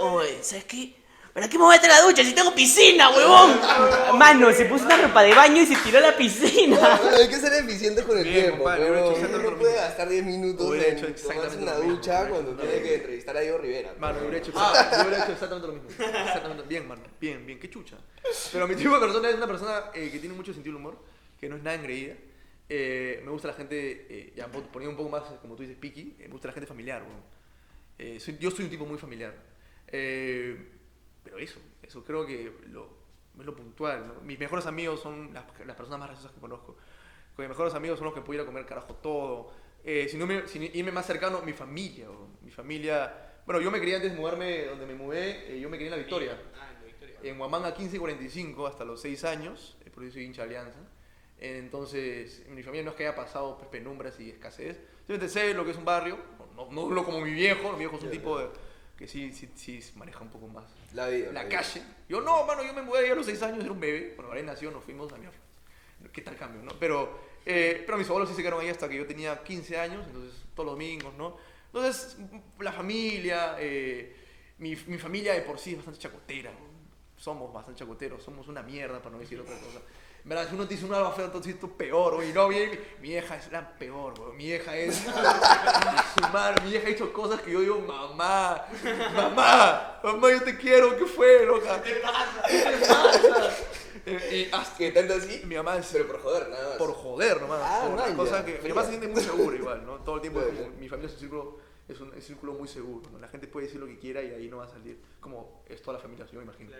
Oye, ¿sabes qué? ¿Para qué me voy a meter a la ducha si tengo piscina, huevón? Mano, se puso una ropa de baño y se tiró a la piscina. Bueno, hay que ser eficiente con el Bien, tiempo, compadre, pero hubiera hecho uno exactamente no lo puede mismo. gastar 10 minutos Hubiera en hecho tomarse exactamente una lo mismo, ducha cuando tiene que entrevistar a Diego Rivera. Mano, yo hubiera hecho, exact- yo hubiera hecho exactamente lo mismo. Exactamente. Bien, mano. Bien, bien. Qué chucha. Pero mi tipo de persona es una persona eh, que tiene mucho sentido del humor, que no es nada engreída. Eh, me gusta la gente, eh, ya pon- poniendo un poco más, como tú dices, eh, me gusta la gente familiar, weón. Eh, soy- yo soy un tipo muy familiar. Eh, pero eso, eso creo que lo, es lo puntual. ¿no? Mis mejores amigos son las, las personas más graciosas que conozco. Con mis mejores amigos son los que puedo ir a comer carajo todo. Eh, si no me, sin irme más cercano, mi familia. weón. Mi familia. Bueno, yo me crié antes de mudarme donde me mudé, eh, yo me crié en La Victoria. En Huamanga 1545 hasta los 6 años, eh, por eso soy hincha de Alianza. Entonces, en mi familia no es que haya pasado pues, penumbras y escasez. Simplemente sé lo que es un barrio, no, no, no como mi viejo, mi viejo es un tipo de- que sí, sí, sí maneja un poco más La vida. la vida. calle. Yo no, mano, yo me mudé ahí a los 6 años, era un bebé. Bueno, ahora nació, nos fuimos a mi ¿Qué tal cambio, no? Pero, eh, pero mis abuelos sí se quedaron ahí hasta que yo tenía 15 años, entonces todos los domingos, ¿no? Entonces, la familia, eh, mi, mi familia de por sí es bastante chacotera. Somos bastante chacoteros, somos una mierda para no decir otra cosa. En verdad, si uno te dice un algo feo, entonces esto es peor, güey. No, mi, mi vieja es la peor, güey. Mi vieja es. su madre, mi vieja ha hecho cosas que yo digo, mamá, mamá, mamá, yo te quiero, ¿qué fue, loca? ¿Qué te pasa? ¿Qué te pasa? Y hasta ¿Qué tanto así? mi mamá es Pero por joder, nada más. por joder nomás. Ah, por cosa que mi Fría. mamá se siente muy segura igual, ¿no? Todo el tiempo Claro, como, claro. mi familia es un círculo, es un, es un círculo muy seguro, ¿no? La gente puede decir lo que quiera y ahí no va a salir. Como es toda la familia, yo me imagino.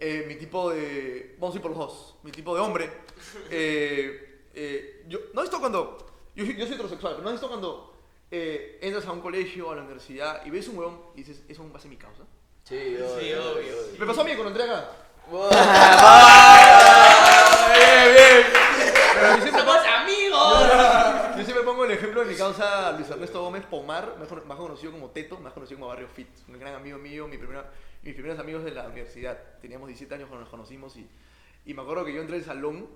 Eh, mi tipo de. Vamos a ir por los dos. Mi tipo de hombre. eh, eh, yo, ¿No has visto cuando.? Yo, yo soy heterosexual, pero ¿no has visto cuando eh, entras a un colegio o a la universidad y ves un huevón y dices, eso va a ser mi causa? Sí, obvio, obvio. Me pasó a mí cuando entré acá. bien, bien. Pero yo siempre, ¡Somos amigos! yo siempre pongo el ejemplo de mi causa Luis Ernesto Gómez Pomar, cono- más conocido como Teto, más conocido como Barrio Fit. Un gran amigo mío, mi primera, mis primeros amigos de la universidad. Teníamos 17 años cuando nos conocimos y, y me acuerdo que yo entré al salón.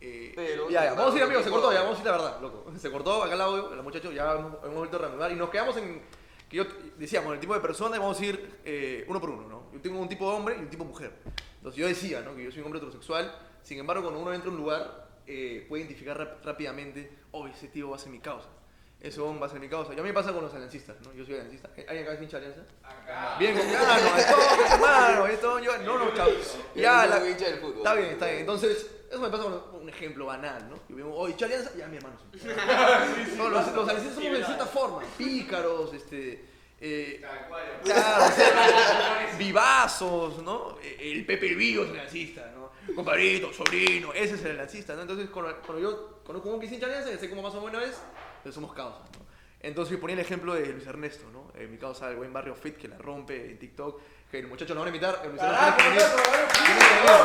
eh, Pero, ya, ya, vamos a ir amigos, se cortó, ya, vamos a ir la verdad, loco. Se cortó acá el audio, el muchacho, ya hemos, hemos vuelto a reanudar y nos quedamos en. Que yo decíamos, el tipo de persona y vamos a ir eh, uno por uno, ¿no? Yo tengo un tipo de hombre y un tipo de mujer. Entonces yo decía, ¿no? Que yo soy un hombre heterosexual, sin embargo, cuando uno entra a un lugar, eh, puede identificar rápidamente, oh, ese tío va a ser mi causa. Hombre va a ser mi causa. Y a mí me pasa con los aliancistas, ¿no? Yo soy aliancista. ¿Alguien acá es hincha alianza? Bien, con gano, esto, hermano, esto, yo, no, no, chao. Ya, Yo la, hincha del fútbol. Está bien, está bien. Entonces, eso me pasa con, un ejemplo banal, ¿no? Yo veo, oye, ¿echa alianza? Ya, mi hermano. sí. No, los, los aliancistas somos de cierta forma, pícaros, este... eh, Claro, o sea, vivazos, ¿no? El Pepe el Vivo es el lancista, ¿no? Compadrito, sobrino, ese es el lancista, ¿no? Entonces, cuando, cuando yo conozco un que hincha alianza, ya sé cómo más o menos es, pues somos causas, ¿no? Entonces, yo ponía el ejemplo de Luis Ernesto, ¿no? Eh, mi causa, el buen barrio fit que la rompe en TikTok, que el muchacho lo van a invitar, el Luis Ernesto tienes que venir.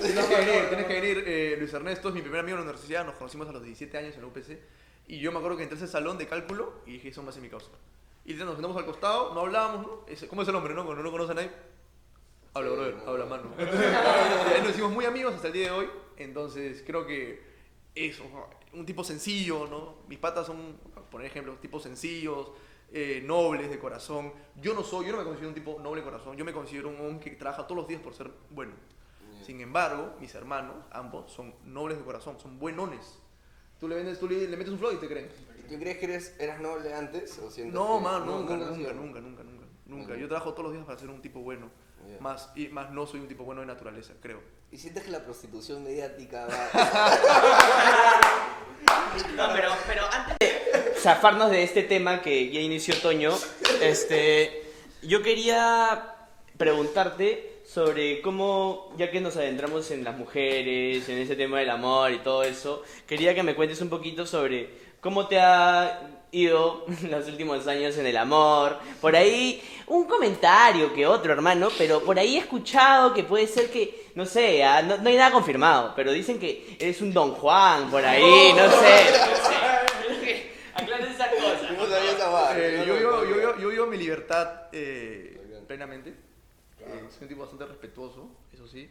Tienes que venir, tienes que venir. eh, Luis Ernesto es mi primer amigo en la universidad, nos conocimos a los 17 años en la UPC. Y yo me acuerdo que entré a ese salón de cálculo y dije, eso a ser mi causa. Y nos sentamos al costado, no hablábamos, ¿no? Ese- ¿Cómo es el hombre, no? Cuando no conoce a nadie. Habla, brother, habla, mano. Y ahí nos hicimos muy amigos hasta el día de hoy. Entonces, creo que eso, un tipo sencillo, ¿no? Mis patas son, por poner ejemplos, tipos sencillos, eh, nobles de corazón. Yo no soy, yo no me considero un tipo noble de corazón, yo me considero un hombre que trabaja todos los días por ser bueno. Sin embargo, mis hermanos, ambos, son nobles de corazón, son buenones. Tú le vendes, tú le, le metes un flow y te creen. ¿Tú crees que eres, eras noble antes? O No, man, nunca, nunca, sí. nunca, nunca, nunca, nunca. Ujú. Yo trabajo todos los días para ser un tipo bueno. Más, y más no soy un tipo bueno de naturaleza, creo. ¿Y sientes que la prostitución mediática va... No, pero, pero antes de zafarnos de este tema que ya inició Toño, este, yo quería preguntarte sobre cómo, ya que nos adentramos en las mujeres, en ese tema del amor y todo eso, quería que me cuentes un poquito sobre cómo te ha ido los últimos años en el amor. Por ahí, un comentario que otro, hermano, pero por ahí he escuchado que puede ser que, no sé, ah, no, no hay nada confirmado, pero dicen que eres un Don Juan por ahí, no sé. No sé. Aclares esas cosas. No sabía esa vaina, Eh, no yo, vivo, acuerdo. yo, vivo, yo vivo mi libertad eh, Muy bien. plenamente. Eh, soy un tipo bastante respetuoso, eso sí.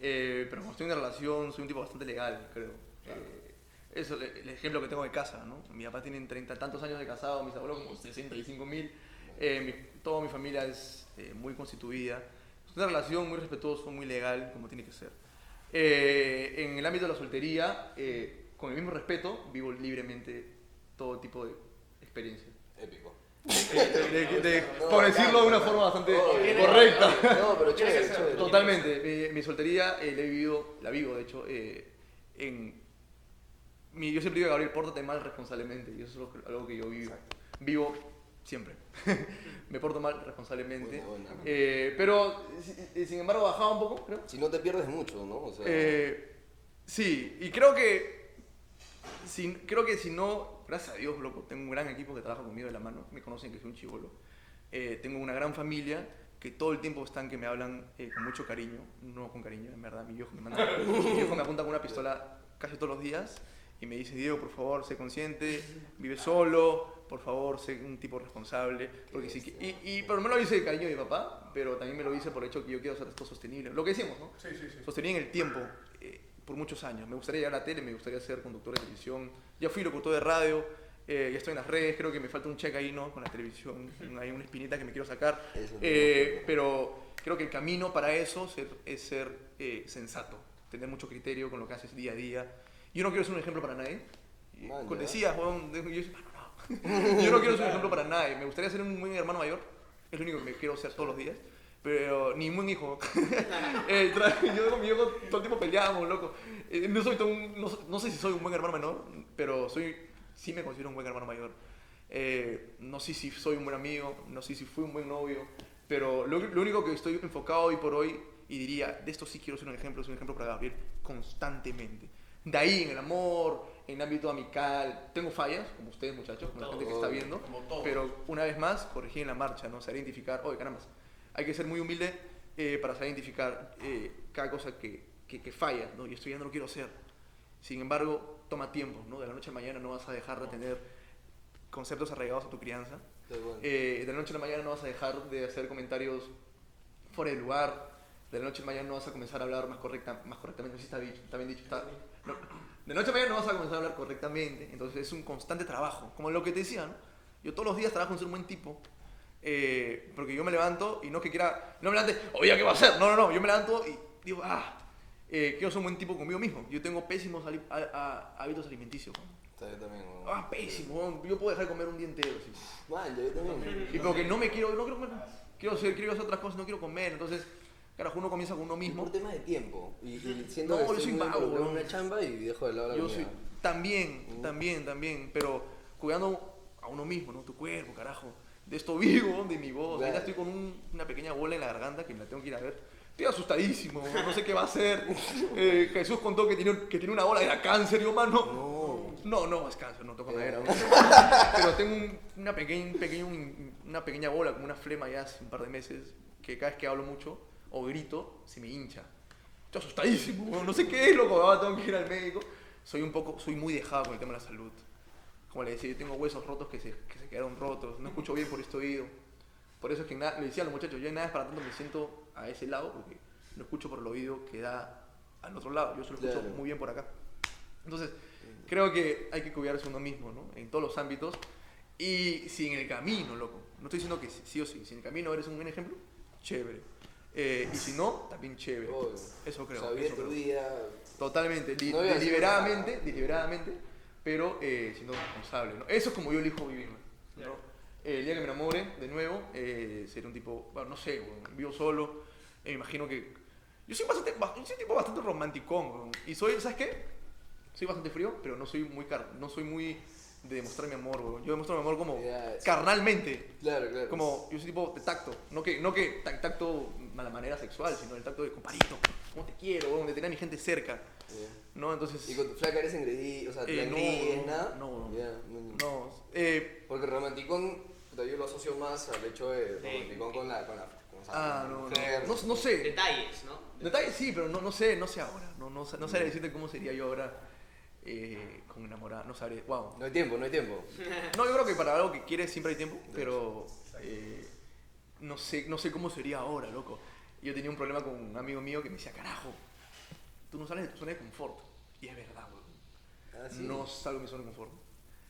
Eh, pero cuando estoy en una relación, soy un tipo bastante legal, creo. Eh, eso, el, ejemplo que tengo de casa, ¿no? Mi papá tiene treinta tantos años de casado, mis abuelos como 65 mil. Eh, mi- toda mi familia es eh, muy constituida. Es una relación muy respetuosa, muy legal, como tiene que ser. Eh, en el ámbito de la soltería, eh, con el mismo respeto, vivo libremente todo tipo de experiencias. Épico. De- de- de- No, por decirlo de una forma bastante No, correcta. No, pero chévere, chévere. Totalmente. Mi, mi soltería eh, la he vivido, la vivo de hecho, eh, en... Mi, yo siempre digo, Gabriel, pórtate mal responsablemente. Y eso es algo que yo vivo. Vivo siempre. Me porto mal responsablemente. Buena, buena. Eh, pero, si- sin embargo, bajaba un poco, creo. Si no te pierdes mucho, ¿no? O sea, Eh, sí, y creo que, si, creo que si no, gracias a Dios, loco, tengo un gran equipo que trabaja conmigo de la mano, me conocen que soy un chivolo. Eh, tengo una gran familia que todo el tiempo están que me hablan eh, con mucho cariño, no con cariño, en verdad, mi viejo me manda, mi viejo me apunta con una pistola casi todos los días y me dice, Diego, por favor, sé consciente, vive solo, por favor, sé un tipo responsable, porque si, y, y, pero me lo dice de cariño de mi papá, pero también me lo dice por el hecho que yo quiero hacer esto sostenible, lo que decimos, ¿no? Sí, sí, sí. sostenía en el tiempo eh, por muchos años. Me gustaría llegar a la tele, me gustaría ser conductor de televisión. Ya fui locutor de radio, eh, ya estoy en las redes, creo que me falta un check ahí, ¿no? Con la televisión, hay una espinita que me quiero sacar. Eh, pero creo que el camino para eso ser- es ser eh, sensato, tener mucho criterio con lo que haces día a día. Yo no quiero ser un ejemplo para nadie. Man, ya. decías, weón, yo, yo- yo no quiero ser un ejemplo para nadie. Me gustaría ser un buen hermano mayor. Es lo único que me quiero ser todos los días. Pero ni un hijo. Eh, yo con mi hijo todo el tiempo peleamos, loco. Eh, no, soy tan- no, no sé si soy un buen hermano menor, pero soy, sí me considero un buen hermano mayor. Eh, no sé si soy un buen amigo, no sé si fui un buen novio, pero lo, lo único que estoy enfocado hoy por hoy y diría, de esto sí quiero ser un ejemplo, es un ejemplo para Gabriel, constantemente. De ahí en el amor, en el ámbito amical, tengo fallas, como ustedes muchachos, como la gente que está viendo, pero una vez más, corregir en la marcha, ¿no? Saber identificar, oye, caramba, hay que ser muy humilde eh, para saber identificar eh, cada cosa que, que, que falla, ¿no? Y esto ya no lo quiero hacer. Sin embargo, toma tiempo, ¿no? De la noche a la mañana no vas a dejar de tener conceptos arraigados a tu crianza. Bueno. Eh, de la noche a la mañana no vas a dejar de hacer comentarios fuera de lugar. De la noche a la mañana no vas a comenzar a hablar más, correcta, más correctamente. Sí está, dicho, está bien dicho. está- no. De noche a mañana no vas a comenzar a hablar correctamente. Entonces es un constante trabajo. Como lo que te decía, ¿no? Yo todos los días trabajo en ser un buen tipo. eh, porque yo me levanto y no es que quiera... No me levante, oye, ¿qué va a hacer? No, no, no. Yo me levanto y digo, ah, eh, quiero ser un buen tipo conmigo mismo. Yo tengo pésimos ali- a- a- hábitos alimenticios. ¿no? Yo también. ¿no? Ah, pésimo. ¿no? Yo puedo dejar de comer un día entero. sí. Man, yo también. Y porque no me quiero, no quiero comer, quiero hacer, quiero hacer otras cosas, no quiero comer. Entonces, Carajo, uno comienza con uno mismo. Por temas de tiempo. Y, y siento No, que yo soy vago, weón. una chamba y dejo de lado la Yo soy. También, Mm. también, también. Pero cuidando a uno mismo, ¿no? Tu cuerpo, carajo. De esto vivo, de mi voz. Ahorita estoy con un- una pequeña bola en la garganta que me la tengo que ir a ver. Estoy asustadísimo, no sé qué va a hacer. Eh, Jesús contó que tiene, que tiene una bola, era cáncer, yo, mano. No. No, no es cáncer, no toco Eh. madera. Pero tengo un- una, pequeña, un pequeño, una pequeña bola, como una flema ya hace un par de meses, que cada vez que hablo mucho o grito, se me hincha. Estoy asustadísimo, no sé qué es, loco, ahora tengo que ir al médico. Soy un poco, soy muy dejado con el tema de la salud. Como le decía, yo tengo huesos rotos que se, que se quedaron rotos, no escucho bien por este oído. Por eso es que na- le decía a los muchachos, yo en nada es para tanto me siento a ese lado, porque no escucho por el oído que da al otro lado, yo solo escucho Claro. muy bien por acá. Entonces, creo que hay que cuidarse uno mismo, ¿no? En todos los ámbitos. Y si en el camino, loco, no estoy diciendo que sí o sí, si en el camino eres un buen ejemplo, chévere. Eh, y si no, también chévere. Obvio. Eso creo. O sea, vive eso tu creo. vida. Totalmente, li- No deliberadamente, deliberadamente, pero eh, siendo responsable, ¿no? Eso es como yo elijo vivir, ¿no? Claro. Eh, el día que me enamore, de nuevo, eh, seré un tipo, bueno, no sé, vivo solo, eh, me imagino que... Yo soy, bastante, ba- yo soy un tipo bastante romanticón, y soy, ¿sabes qué? Soy bastante frío, pero no soy muy, car no soy muy de demostrar mi amor, weón. Yo demuestro mi amor como sí. carnalmente, Claro, claro. como yo soy tipo de tacto, no que, no que ta- tacto a la manera sexual, sino el tacto de compadito, como te quiero, weón, de tener a mi gente cerca, Ya. ¿no? Entonces... ¿Y con tu flaca eres engreído? O sea, ¿te Eh, no, nada? no, no. Ya, no, no. No, eh, Porque romanticón, yo lo asocio más al hecho de romanticón con la, con la, con, ah, no, no, no sé. Detalles, ¿no? Detalles sí, pero no, no sé, no sé ahora. No, no, no sé decirte cómo sería yo ahora eh, con enamorada. No sabré. Wow. No hay tiempo, no hay tiempo. No, yo creo que para algo que quieres siempre hay tiempo, pero eh, no, sé, no sé cómo sería ahora, loco. Yo tenía un problema con un amigo mío que me decía, carajo, tú no sales de tu zona de confort. Y es verdad, weón. Ah, sí. No salgo de mi zona de confort.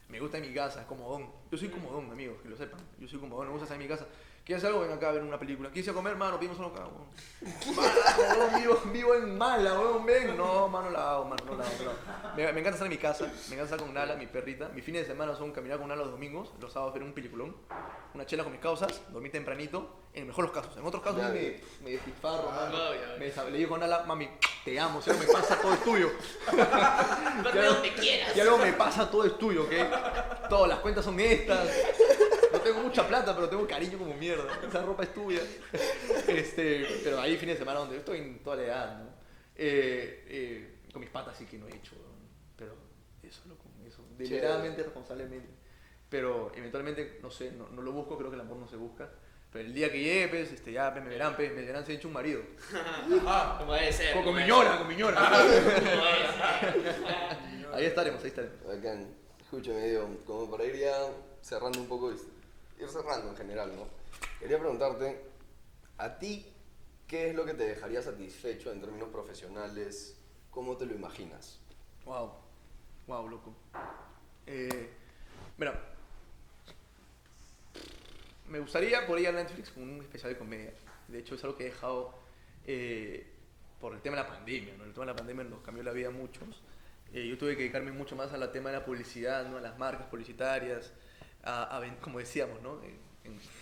Me gusta en mi casa, es comodón. Yo soy comodón, amigos, que lo sepan. Yo soy comodón, me gusta estar en mi casa. ¿Quieres algo? Ven acá a ver una película. ¿Quieres comer? Mano, pedimos algo acá, weón. Mano, vivo, vivo en mala, weón, ven. No, mano, la hago, mano, no la hago. no. Me, me encanta estar en mi casa, me encanta estar con Nala, mi perrita. Mis fines de semana son caminar con Nala los domingos, los sábados ver un peliculón, una chela con mis causas, dormir tempranito, en el mejor de los casos. En otros casos Ya, me, me despilfarro, mano. Ah, ya. Me desa- le digo a Nala, mami, te amo, si algo me pasa, todo es tuyo. Ponme donde quieras. Y algo me pasa, todo es tuyo, ¿ok? Todas las cuentas son estas. No tengo mucha plata, pero tengo cariño como mierda. Esa ropa es tuya. Este, pero ahí fines de semana donde estoy en toda la edad, ¿no? Eh, eh, con mis patas sí que no he hecho, ¿no? pero eso, loco, eso. Deliberadamente, responsablemente. Pero eventualmente, no sé, no, no lo busco, creo que el amor no se busca. Pero el día que llegue, pues, este, ya pues, me verán, pues, me verán, se ha hecho un marido. Como debe ser. Con, con como mi ñora, con mi ñora. Como ser. Ahí estaremos, ahí estaremos. Bacán. Escúchame, Diego, como para ir ya cerrando un poco, ir cerrando en general, ¿no? Quería preguntarte, ¿a ti qué es lo que te dejaría satisfecho en términos profesionales? ¿Cómo te lo imaginas? Wow, wow, loco. Eh, mira, me gustaría por ir a Netflix con un especial de comedia. De hecho, es algo que he dejado eh, por el tema de la pandemia. ¿no? El tema de la pandemia nos cambió la vida a muchos. Eh, yo tuve que dedicarme mucho más al tema de la publicidad, ¿no? a las marcas publicitarias, a, a como decíamos, ¿no? En-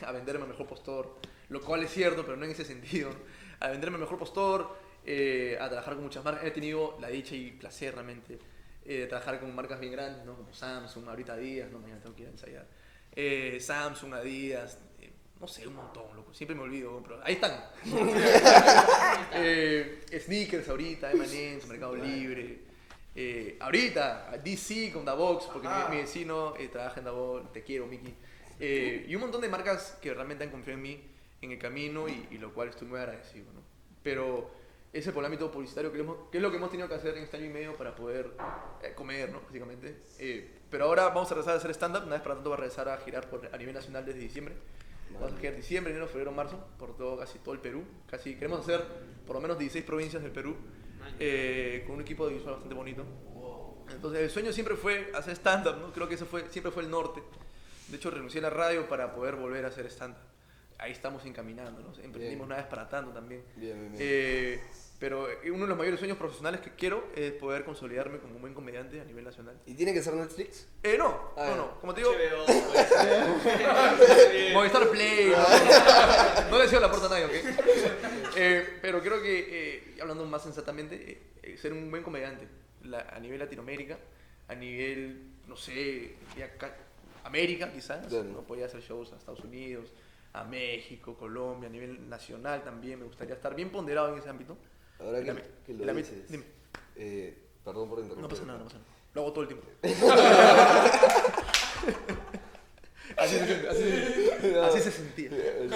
a venderme mejor postor, lo cual es cierto, pero no en ese sentido. A venderme mejor postor, eh, a trabajar con muchas marcas. He tenido la dicha y placer realmente eh, de trabajar con marcas bien grandes, ¿no? como Samsung, ahorita Adidas, no, mañana tengo que ir a ensayar. Eh, Samsung, Adidas, eh, no sé, un montón, loco. Siempre me olvido, pero ahí están. eh, sneakers ahorita, M&M's, Mercado Libre. Eh, ahorita, DC con Davox, porque mi, mi vecino eh, trabaja en Davox, te quiero, Miki. Eh, y un montón de marcas que realmente han confiado en mí en el camino y, y lo cual estoy muy agradecido, ¿no? Pero ese por el ámbito publicitario, que, hemos- que es lo que hemos tenido que hacer en este año y medio para poder eh, comer, ¿no? Básicamente. Eh, pero ahora vamos a regresar a hacer stand-up, una vez para tanto va a regresar a girar por, a nivel nacional desde diciembre. Vamos a girar diciembre, enero, febrero, marzo, por todo, casi todo el Perú. Casi queremos hacer por lo menos 16 provincias del Perú, eh, con un equipo de visual bastante bonito. Entonces el sueño siempre fue hacer stand-up, ¿no? Creo que eso fue, siempre fue el norte. De hecho, renuncié a la radio para poder volver a hacer stand-up. Ahí estamos encaminándonos. Emprendimos Bien. una vez para tanto también. Bien, bien, bien. Eh, pero eh, uno de los mayores sueños profesionales que quiero es poder consolidarme como un buen comediante a nivel nacional. ¿Y tiene que ser Netflix? Eh, no, Ah, no, no. Como te digo, HBO, puede ser. Movistar Play. No, no le deseo la puerta a nadie, ¿ok? Eh, pero creo que, eh, hablando más sensatamente, eh, ser un buen comediante la- a nivel Latinoamérica, a nivel, no sé, ya ca- América quizás. ¿no? Podría hacer shows a Estados Unidos, a México, Colombia, a nivel nacional también. Me gustaría estar bien ponderado en ese ámbito. Ahora El que, que el lo ámbito- dices, dime. eh, perdón por interrumpir. No pasa nada, no pasa nada. Lo hago todo el tiempo. así, se, así, se- así se sentía. De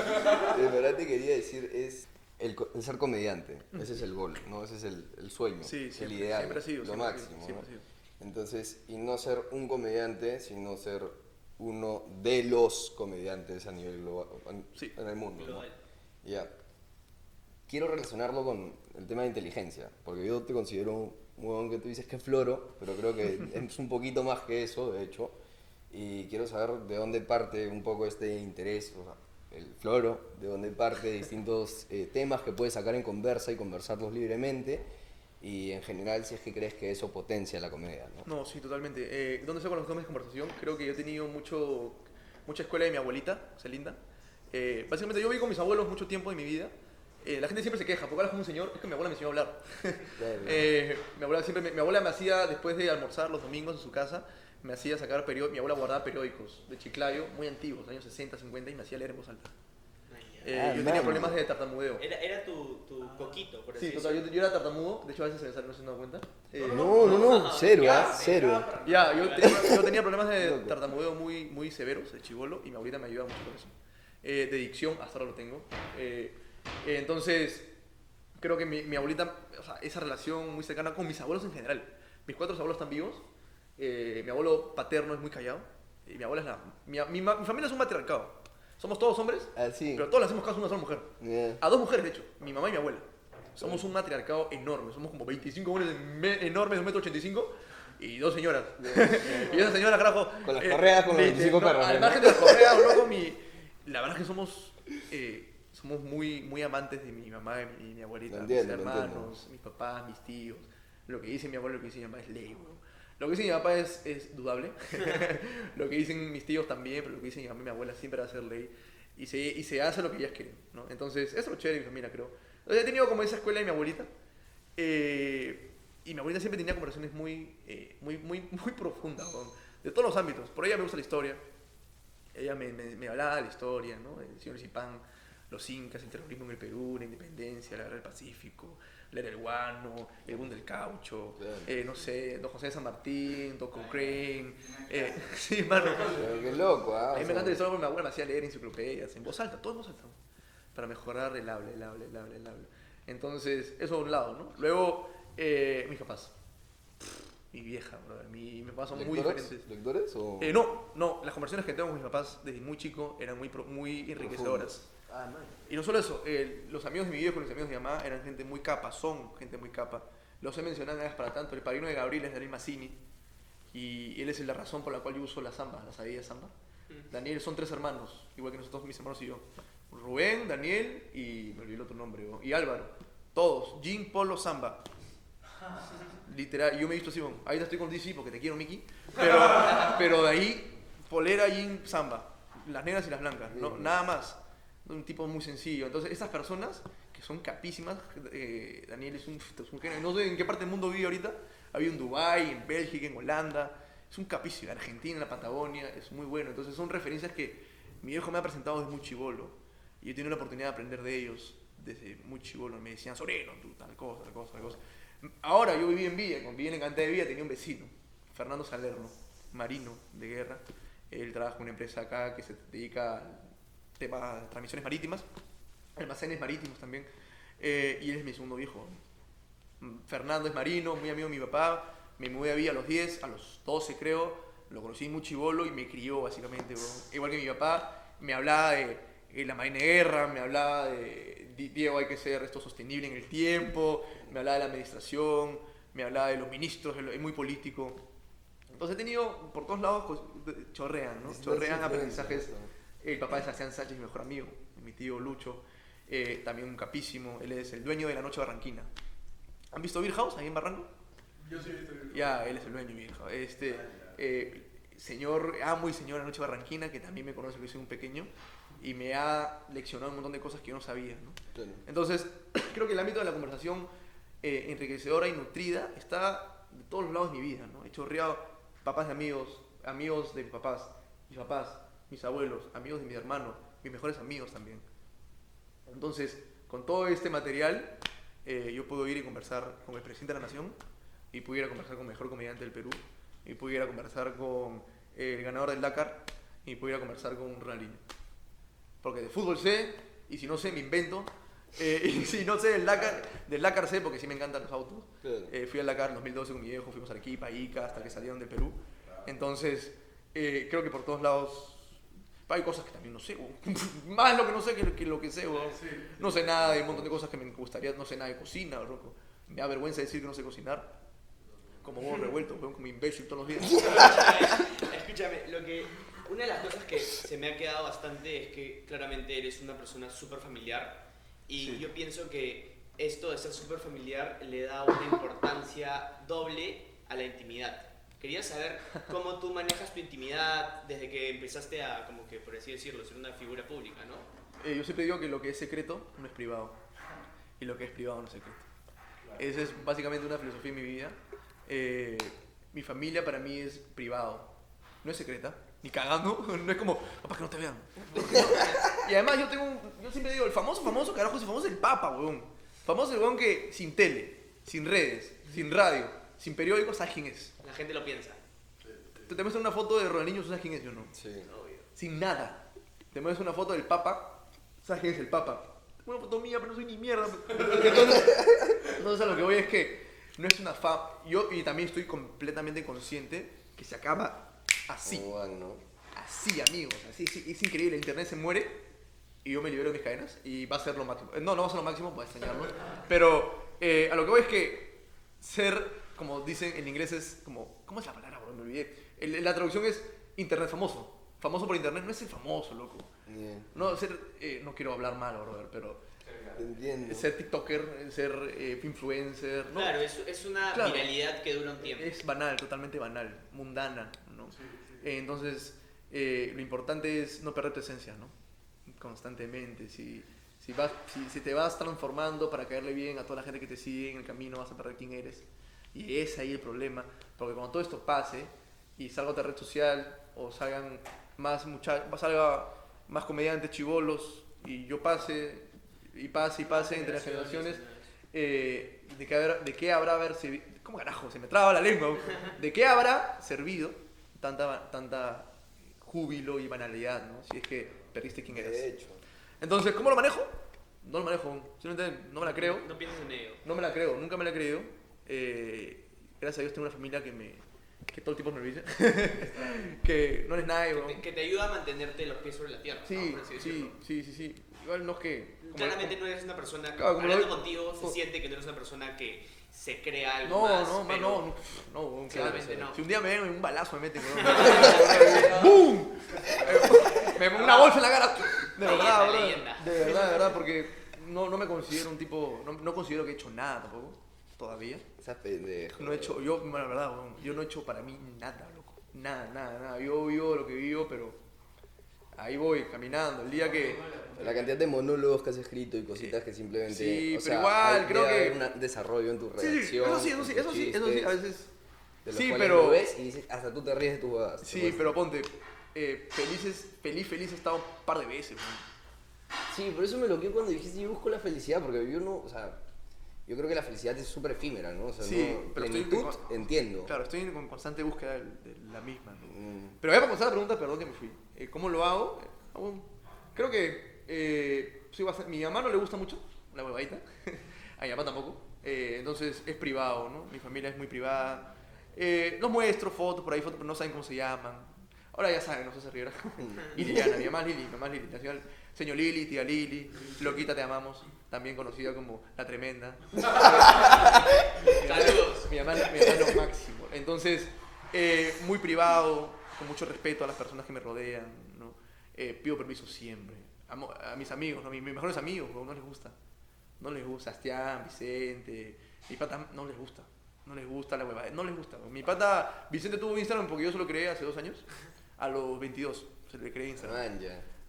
verdad te quería decir, es el, el ser comediante. Ese es el gol, ¿no? Ese es el, el sueño, Sí, el siempre, ideal, siempre ha sido. lo sido, máximo. siempre ¿no? sido. Entonces, y no ser un comediante, sino ser uno de los comediantes a nivel global, en, Sí. en el mundo. Ya. Quiero relacionarlo con el tema de inteligencia, porque yo te considero un huevón que tú dices que es floro, pero creo que es un poquito más que eso, de hecho. Y quiero saber de dónde parte un poco este interés, o sea, el floro, de dónde parte distintos eh, temas que puedes sacar en conversa y conversarlos libremente. Y en general, si es que crees que eso potencia la comedia, ¿no? No, sí, totalmente. Eh, ¿Dónde saco los temas de conversación? Creo que yo he tenido mucho, mucha escuela de mi abuelita, Celinda. Eh, básicamente yo viví con mis abuelos mucho tiempo de mi vida. Eh, la gente siempre se queja, porque hablas como un señor, es que mi abuela me enseñó a hablar. Eh, mi, abuela siempre me, mi abuela me hacía, después de almorzar los domingos en su casa, me hacía sacar periódicos, mi abuela guardaba periódicos de Chiclayo, muy antiguos, años 60, 50, y me hacía leer en voz alta. Eh, Ah, yo tenía problemas de tartamudeo. Era, era tu, tu coquito, por así Sí, total, yo, yo era tartamudo, de hecho a veces se me sale, no se han dado cuenta. Eh, No, no, no, cero, ¿ah? Cero. Ya, yo, te- yo tenía problemas de tartamudeo muy, muy severos, de chivolo, y mi abuelita me ayuda mucho con eso. Eh, de dicción, hasta ahora lo tengo. Eh, eh, entonces, creo que mi, mi abuelita, o sea, esa relación muy cercana con mis abuelos en general. Mis cuatro abuelos están vivos. eh, mi abuelo paterno es muy callado. Y mi abuela es la. Mi, mi mi familia es un matriarcado. Somos todos hombres, Ah, sí. pero todos le hacemos caso a una sola mujer. Yeah. A dos mujeres, de hecho, mi mamá y mi abuela. Somos un matriarcado enorme, somos como 25 hombres me- enormes de un metro 85 y dos señoras. y esa señora, carajo. Con las correas, con los de- 25 no, perros, Al ¿no? margen de las correas, loco, mi, la verdad es que somos, eh, somos muy, muy amantes de mi mamá y mi, mi abuelita, entiendo, mis hermanos, mis papás, mis tíos. Lo que dice mi abuelo, lo que dice mi mamá es ley, weón. Lo que dice mi papá es, es dudable. lo que dicen mis tíos también, pero lo que dice mi mamá y mi abuela siempre va a ser ley. Y se, y se hace lo que ellas quieren, ¿no? Entonces, eso es lo chévere de mi familia, creo. Entonces, he tenido como esa escuela de mi abuelita. eh, y mi abuelita siempre tenía conversaciones muy, eh, muy, muy, muy profundas, weón, de todos los ámbitos. Por ella me gusta la historia. Ella me, me, me hablaba de la historia, ¿no? El señor Zipán, los incas, el terrorismo en el Perú, la independencia, la guerra del Pacífico, del guano, el boom del caucho, eh, no sé, Don José de San Martín, Don Cochrane. Eh, sí, mano. Pero Qué loco, ¿ah? A mí me encanta historia porque mi abuela me hacía leer enciclopedias en voz alta, todo en voz alta, para mejorar el habla, el habla, el habla, el habla. Entonces, eso de un lado, ¿no? Luego, eh, mis papás. Mi vieja, brother, mi, mis papás son muy diferentes. ¿Lectores o...? Eh, no, no, las conversaciones que tengo con mis papás desde muy chico eran muy, muy enriquecedoras. Ah. Y no solo eso, eh, los amigos de mi viejo y los amigos de mi mamá eran gente muy capa, son gente muy capa. Los he mencionado nada para tanto. El padrino de Gabriel es Daniel Massini. Y él es la razón por la cual yo uso la samba, la sabía samba. Daniel son tres hermanos, igual que nosotros, mis hermanos y yo. Rubén, Daniel y me olvidé el otro nombre. ¿no? Y Álvaro. Todos. Jim, Polo, Samba. Literal, yo me he visto así, bueno, ahorita estoy con DC porque te quiero, Mickey. Pero, pero de ahí, polera, jean, samba. Las negras y las blancas, ¿no? Nada más. Un tipo muy sencillo. Entonces, estas personas que son capísimas, eh, Daniel es un, es genio. No sé en qué parte del mundo vive ahorita. Ha habido en Dubái, en Bélgica, en Holanda. Es un capísimo. En Argentina, en la Patagonia. Es muy bueno. Entonces, son referencias que mi viejo me ha presentado desde muy chivolo. Y yo he tenido la oportunidad de aprender de ellos desde muy chivolo. Me decían, Soreno, tú, tal cosa, tal cosa, tal cosa. Ahora yo viví en Villa, cuando viví en Encantada de Villa tenía un vecino, Fernando Salerno, marino de guerra. Él trabaja en una empresa acá que se dedica al tema de transmisiones marítimas, almacenes marítimos también. Eh, y él es mi segundo viejo. Mm, Fernando es marino, muy amigo de mi papá. Me mudé a Villa a los 10, a los 12 creo. Lo conocí muy chivolo y me crió básicamente. bro. Igual que mi papá, me hablaba de eh, la marina de guerra, me hablaba de "Di- Diego hay que ser esto sostenible en el tiempo, me hablaba de la administración, me hablaba de los ministros, es muy político. Entonces he tenido por todos lados, de- chorrean, ¿no? Chorrean aprendizajes. ¿No? El papá de Sebastián Sánchez, mi mejor amigo, mi tío Lucho, eh, también un capísimo, él es el dueño de la Noche Barranquina. ¿Han visto Beer House ahí en Barranco? Yo sí he visto Ya, él es el dueño, mi hija. Este, eh, señor, amo y señora Noche Barranquina, que también me conoce que soy un pequeño, y me ha leccionado un montón de cosas que yo no sabía, ¿no? Claro. Entonces, creo que el ámbito de la conversación eh, enriquecedora y nutrida está de todos los lados de mi vida, ¿no? He chorreado papás de amigos, amigos de mis papás, mis papás, mis abuelos, amigos de mis hermanos, mis mejores amigos también. Entonces, con todo este material, eh, yo puedo ir y conversar con el presidente de la Nación, y pudiera conversar con el mejor comediante del Perú, y pudiera conversar con el ganador del Dakar, y pudiera conversar con Ronaldinho. Porque de fútbol sé, y si no sé, me invento. Eh, y si no sé del Dakar, del Dakar sé, porque sí me encantan los autos. Eh, fui al Dakar en 2012 con mi viejo, fuimos a Arequipa, Ica, hasta que salieron del Perú. Entonces, eh, creo que por todos lados hay cosas que también no sé, más lo que no sé que, lo que sé. No sé nada, hay un montón de cosas que me gustaría, no sé nada de cocina. Me da vergüenza decir que no sé cocinar. Como huevo revuelto, weón, como imbécil todos los días. Escúchame, lo que una de las cosas que se me ha quedado bastante es que claramente eres una persona súper familiar y Sí. yo pienso que esto de ser súper familiar le da una importancia doble a la intimidad. Quería saber cómo tú manejas tu intimidad desde que empezaste a, como que por así decirlo, ser una figura pública, ¿no? Eh, yo siempre digo que lo que es secreto no es privado. Y lo que es privado no es secreto. Esa es básicamente una filosofía de mi vida. Eh, mi familia para mí es privado. No es secreta. Ni cagando. No es como, papá, que no te vean. y además yo tengo un- Yo siempre digo, el famoso, famoso, carajo, ese famoso el papa, weón. Famoso el weón que sin tele, sin redes, sin radio, sin periódicos, ¿sabes quién es? Gente lo piensa. Te, te muestro una foto de Ronaldinho, ¿sabes quién es? Yo no. Sí. Obvio. sin nada. Te muestras una foto del Papa, ¿sabes quién es el Papa? Una foto mía, pero no soy ni mierda. Entonces, entonces a lo que voy es que no es una fa... Yo y también estoy completamente consciente que se acaba así. Como van, ¿no? Así, amigos. Así, sí, es increíble. El internet se muere y yo me libero de mis cadenas y va a ser lo máximo. Eh, No, no va a ser lo máximo, voy a extrañarlo. Pero eh, a lo que voy es que ser, como dicen en inglés, es como. ¿Cómo es la palabra, bro? Me olvidé. El- la traducción es internet famoso. Famoso por internet no es ser famoso, loco. Bien. No, ser. eh, no quiero hablar mal, brother, pero. Entiendo. Ser TikToker, ser eh, influencer. ¿no? Claro, es, es una Claro. viralidad que dura un tiempo. Es banal, totalmente banal, mundana, ¿no? Eh, entonces, eh, lo importante es no perder tu esencia, ¿no? Constantemente. Si, si, vas, si, si te vas transformando para caerle bien a toda la gente que te sigue en el camino, vas a perder quién eres. Y es ahí el problema, porque cuando todo esto pase y salga otra red social o salgan más muchachos, salga más comediantes chivolos y yo pase y pase y pase entre las generaciones, eh, ¿de, qué habrá, ¿de qué habrá haber servido? ¿Cómo carajo? Se me traba la lengua. ¿De qué habrá servido tanta, tanta júbilo y banalidad, ¿no? Si es que perdiste quién eres. De hecho. Entonces, ¿cómo lo manejo? No lo manejo. Simplemente no me la creo. No pienses en ello. No me la creo. Nunca me la he creído. Eh, gracias a Dios tengo una familia que me... Que todo el tiempo me dice. que no eres nadie, Que te, que te ayuda a mantenerte los pies sobre la tierra. Sí, sí, sí, sí, sí. Igual no es que... como- Claramente no eres una persona, Claro, hablando lo- contigo, se como- siente que no eres una persona que se crea algo No, más. no, pero- no, no, no, Claramente no. Si un día me ven un balazo me meten. ¡Bum! me pongo una bolsa en la cara. De Leyenda, verdad, bro. leyenda. De verdad, de verdad, porque no, no me considero un tipo, no, no considero que he hecho nada tampoco, todavía. Estás pendejo. No he hecho, yo, bueno, la verdad, yo no he hecho para mí nada, loco. Nada, nada, nada. Yo vivo lo que vivo, pero ahí voy, caminando. El día que... La cantidad de monólogos que has escrito y cositas que simplemente. Sí, o pero sea, igual, hay- creo que- haber un desarrollo en tu Sí, sí, redacción. eso sí, eso sí, eso sí, eso sí, a veces... de los Sí, pero- Lo ves y dices, hasta tú te ríes de tus jugadas. Sí, pero ponte, eh, felices, feliz, feliz he estado un par de veces, weón. Sí, por eso me lo quedé cuando dijiste yo busco la felicidad, porque yo no, o sea, yo creo que la felicidad es súper efímera, ¿no? O sea, Sí, no, pero estoy plenitud, con- entiendo. Claro, estoy en constante búsqueda de, de la misma. ¿no? Mm, Pero voy a contestar la pregunta, perdón que me fui. Eh, ¿Cómo lo hago? Eh, creo que eh, soy bastante- mi mamá no le gusta mucho la huevadita, a mi papá tampoco. Eh, entonces es privado, ¿no? Mi familia es muy privada. Eh, los muestro fotos por ahí, fotos, pero no saben cómo se llaman. Ahora ya saben, no se Rivera. y Liliana, mi mamá es Lili, mi mamá es Lili. Nació el señor Lili, tía Lili, Loquita te amamos, también conocida como La Tremenda. Saludos. Mi mamá, mi máximo. Entonces, eh, muy privado, con mucho respeto a las personas que me rodean, ¿no? Eh, pido permiso siempre. Amo- a mis amigos, ¿no? mis, mis mejores amigos, ¿no? no les gusta. No les gusta. Sebastián, Vicente, mi pata, no les gusta. No les gusta la huevada. No les gusta. Mi pata Vicente tuvo Instagram porque yo se lo creé hace dos años. A los 22 se le creé Instagram. Man.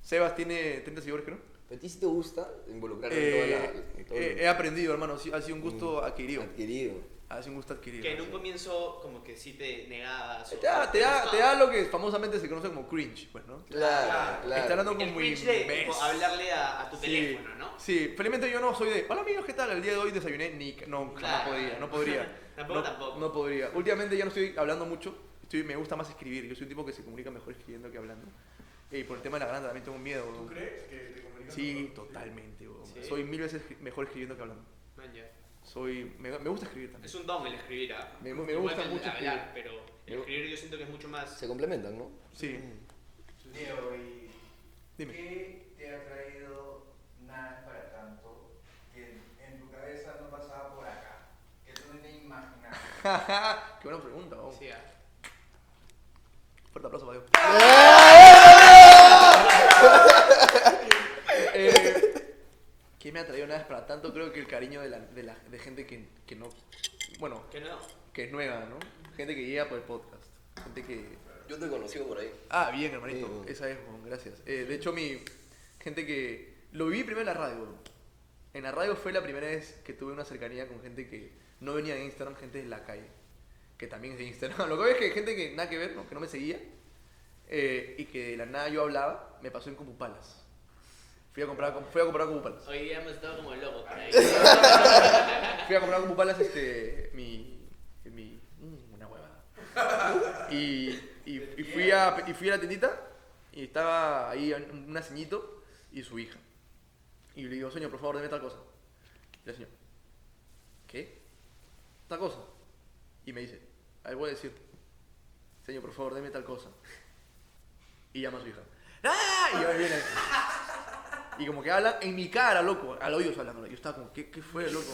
Sebas tiene 30 seguidores, creo. ¿Pero a ti sí te gusta involucrarte Eh, en toda la... en todo eh, he aprendido, hermano. sí, Ha sido un gusto adquirido. adquirido? Ha sido un gusto adquirido. Que en un comienzo como que sí te negabas. Te da, te, da, te da lo que famosamente se conoce como cringe, pues, ¿no? Claro, claro. Está hablando como muy cringe de hablarle a, a tu Sí, teléfono, ¿no? Sí, felizmente yo no soy de. Hola amigos, ¿qué tal? El día de hoy desayuné. Ni, no, jamás Claro. podría, no podría. Tampoco, no, tampoco. No podría. Últimamente ya no estoy hablando mucho. Estoy, me gusta más escribir. Yo soy un tipo que se comunica mejor escribiendo que hablando. Y por el tema de la garganta también tengo miedo. ¿Tú weón. crees que te comunicas Sí, mejor? totalmente. Sí. Soy mil veces mejor escribiendo que hablando. Man. Soy, me, me gusta escribir también. Es un don el escribir. ¿ah? Me- me gusta el mucho hablar, pero el escribir yo siento que es mucho más. Se complementan, ¿no? Sí, Diego, ¿y dime. qué te ha traído nada para tanto que en tu cabeza no pasaba por acá? Que tú no te imaginabas. Qué buena pregunta. Sí, ah. Fuerte aplauso para Dios. Eh, ¿Qué me ha traído nada para tanto? Creo que el cariño de, la, de, la, de gente que, que no. Bueno, Que no. que es nueva, ¿no? Gente que llega por el podcast. Gente que. Yo te he conocido por ahí. Ah, bien, hermanito. Sí, bueno. Esa es, bueno, gracias. Eh, de hecho, mi. Gente que. Lo viví primero en la radio, bro. En la radio fue la primera vez que tuve una cercanía con gente que no venía de Instagram, gente de la calle. Que también es de Instagram. Lo que veo es que gente que nada que ver, ¿no? Que no me seguía. Eh, y que de la nada yo hablaba, me pasó en Compupalas. Fui a comprar, fui a comprar. Hoy día hemos estado como por ahí. Fui a comprar con Pupalas este, mi, mi, una huevada. Y, y, y fui a, y fui a la tiendita y estaba ahí un, un ceñito y su hija. Y le digo, señor, por favor, deme tal cosa. Y la señora, ¿qué? Tal cosa. Y me dice, ahí voy a decir, señor, por favor, deme tal cosa. Y llama a su hija. ¡Ah! Y ahí viene. Y como que hablan en mi cara, loco, al oído hablando. Yo estaba como, ¿qué, qué fue, loco?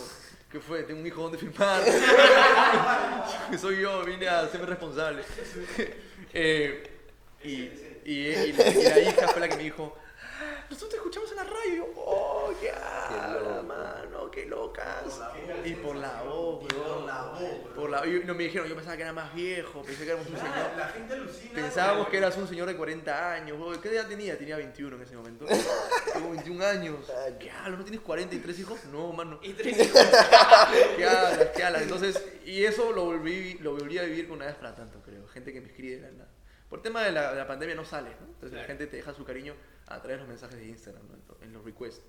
¿Qué fue? Tengo un hijo donde filmar. Soy yo, vine a hacerme responsable. Eh, y, y, y la, hija fue la que me dijo, nosotros te escuchamos en la radio. Oh, qué habla, Y por la voz, Y por la voz, weón. Por la, y no me dijeron, yo pensaba que era más viejo, pensé que éramos un señor. Ah, la gente alucina. Pensábamos que eras un señor de 40 años. ¿Qué edad tenía? Tenía 21 en ese momento. Tengo 21 años. ¿Qué hablas? ¿No tienes 43 hijos? No, mano. Y tres hijos. ¿Qué hablas? ¿Qué hablas? Entonces, y eso lo volví, lo volví a vivir con una vez para tanto, creo. Gente que me escribe de la nada. Por tema de la, de la pandemia no sale, ¿no? Entonces la Claro. gente te deja su cariño a través de los mensajes de Instagram, ¿no? En los requests.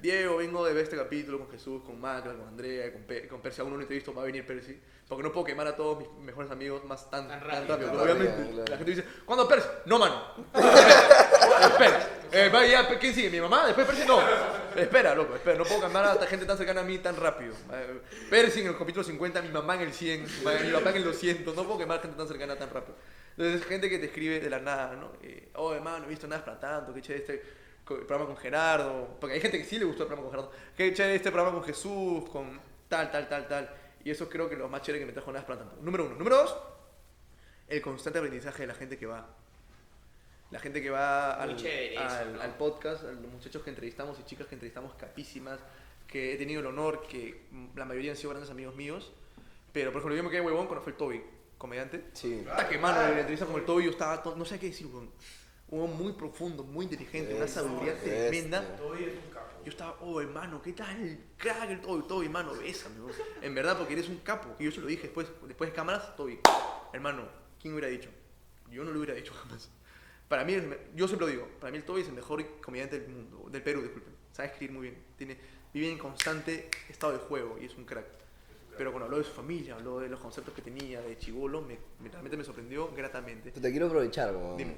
Diego, vengo de ver este capítulo con Jesús, con Macra, con Andrea, con, Pe- con Percy. Aún no lo he visto, va a venir Percy. Porque no puedo quemar a todos mis mejores amigos más tan, Tan rápido. rápido. Tan rápido, obviamente, claro. la gente dice, ¿cuándo Percy? No, mano. espera. Eh, va, ya, ¿Quién sigue? ¿Mi mamá? ¿Después Percy? No. Espera, loco, espera. No puedo quemar a esta gente tan cercana a mí tan rápido. Eh, Percy en el capítulo 50, mi mamá en el 100, mi papá en el 200. No puedo quemar gente tan cercana tan rápido. Entonces, gente que te escribe de la nada, ¿no? Eh, oh, hermano, no he visto nada para tanto, qué chévere este co- programa con Gerardo. Porque hay gente que sí le gustó el programa con Gerardo. Qué chévere este programa con Jesús, con tal, tal, tal, tal. Y eso creo que lo más chévere que me trajo nada para tanto. Número uno. Número dos, el constante aprendizaje de la gente que va. La gente que va al, eso, al- ¿no? al podcast, a los muchachos que entrevistamos y chicas que entrevistamos capísimas, que he tenido el honor, que la mayoría han sido grandes amigos míos. Pero, por ejemplo, yo me quedé huevón cuando fue el Toby, comediante. Sí. Hasta que, mano, en la entrevista con el Toby yo estaba, no sé qué decir, weón. Un hombre muy profundo, muy inteligente, una sabiduría bestia. tremenda. Toby es un capo. Yo estaba, oh, hermano, ¿qué tal? Crack el Toby, Toby, hermano, bésame, weón. En verdad, porque eres un capo. Y yo se lo dije después, después de cámaras, Toby, hermano, ¿quién hubiera dicho? Yo no lo hubiera dicho jamás. Para mí, yo siempre lo digo, para mí el Toby es el mejor comediante del mundo, del Perú, disculpen. Sabe escribir muy bien, tiene, vive en constante estado de juego y es un crack. Pero cuando habló de su familia, habló de los conceptos que tenía, de chivolo, me, me- realmente me sorprendió gratamente. Te quiero aprovechar, como... Dime.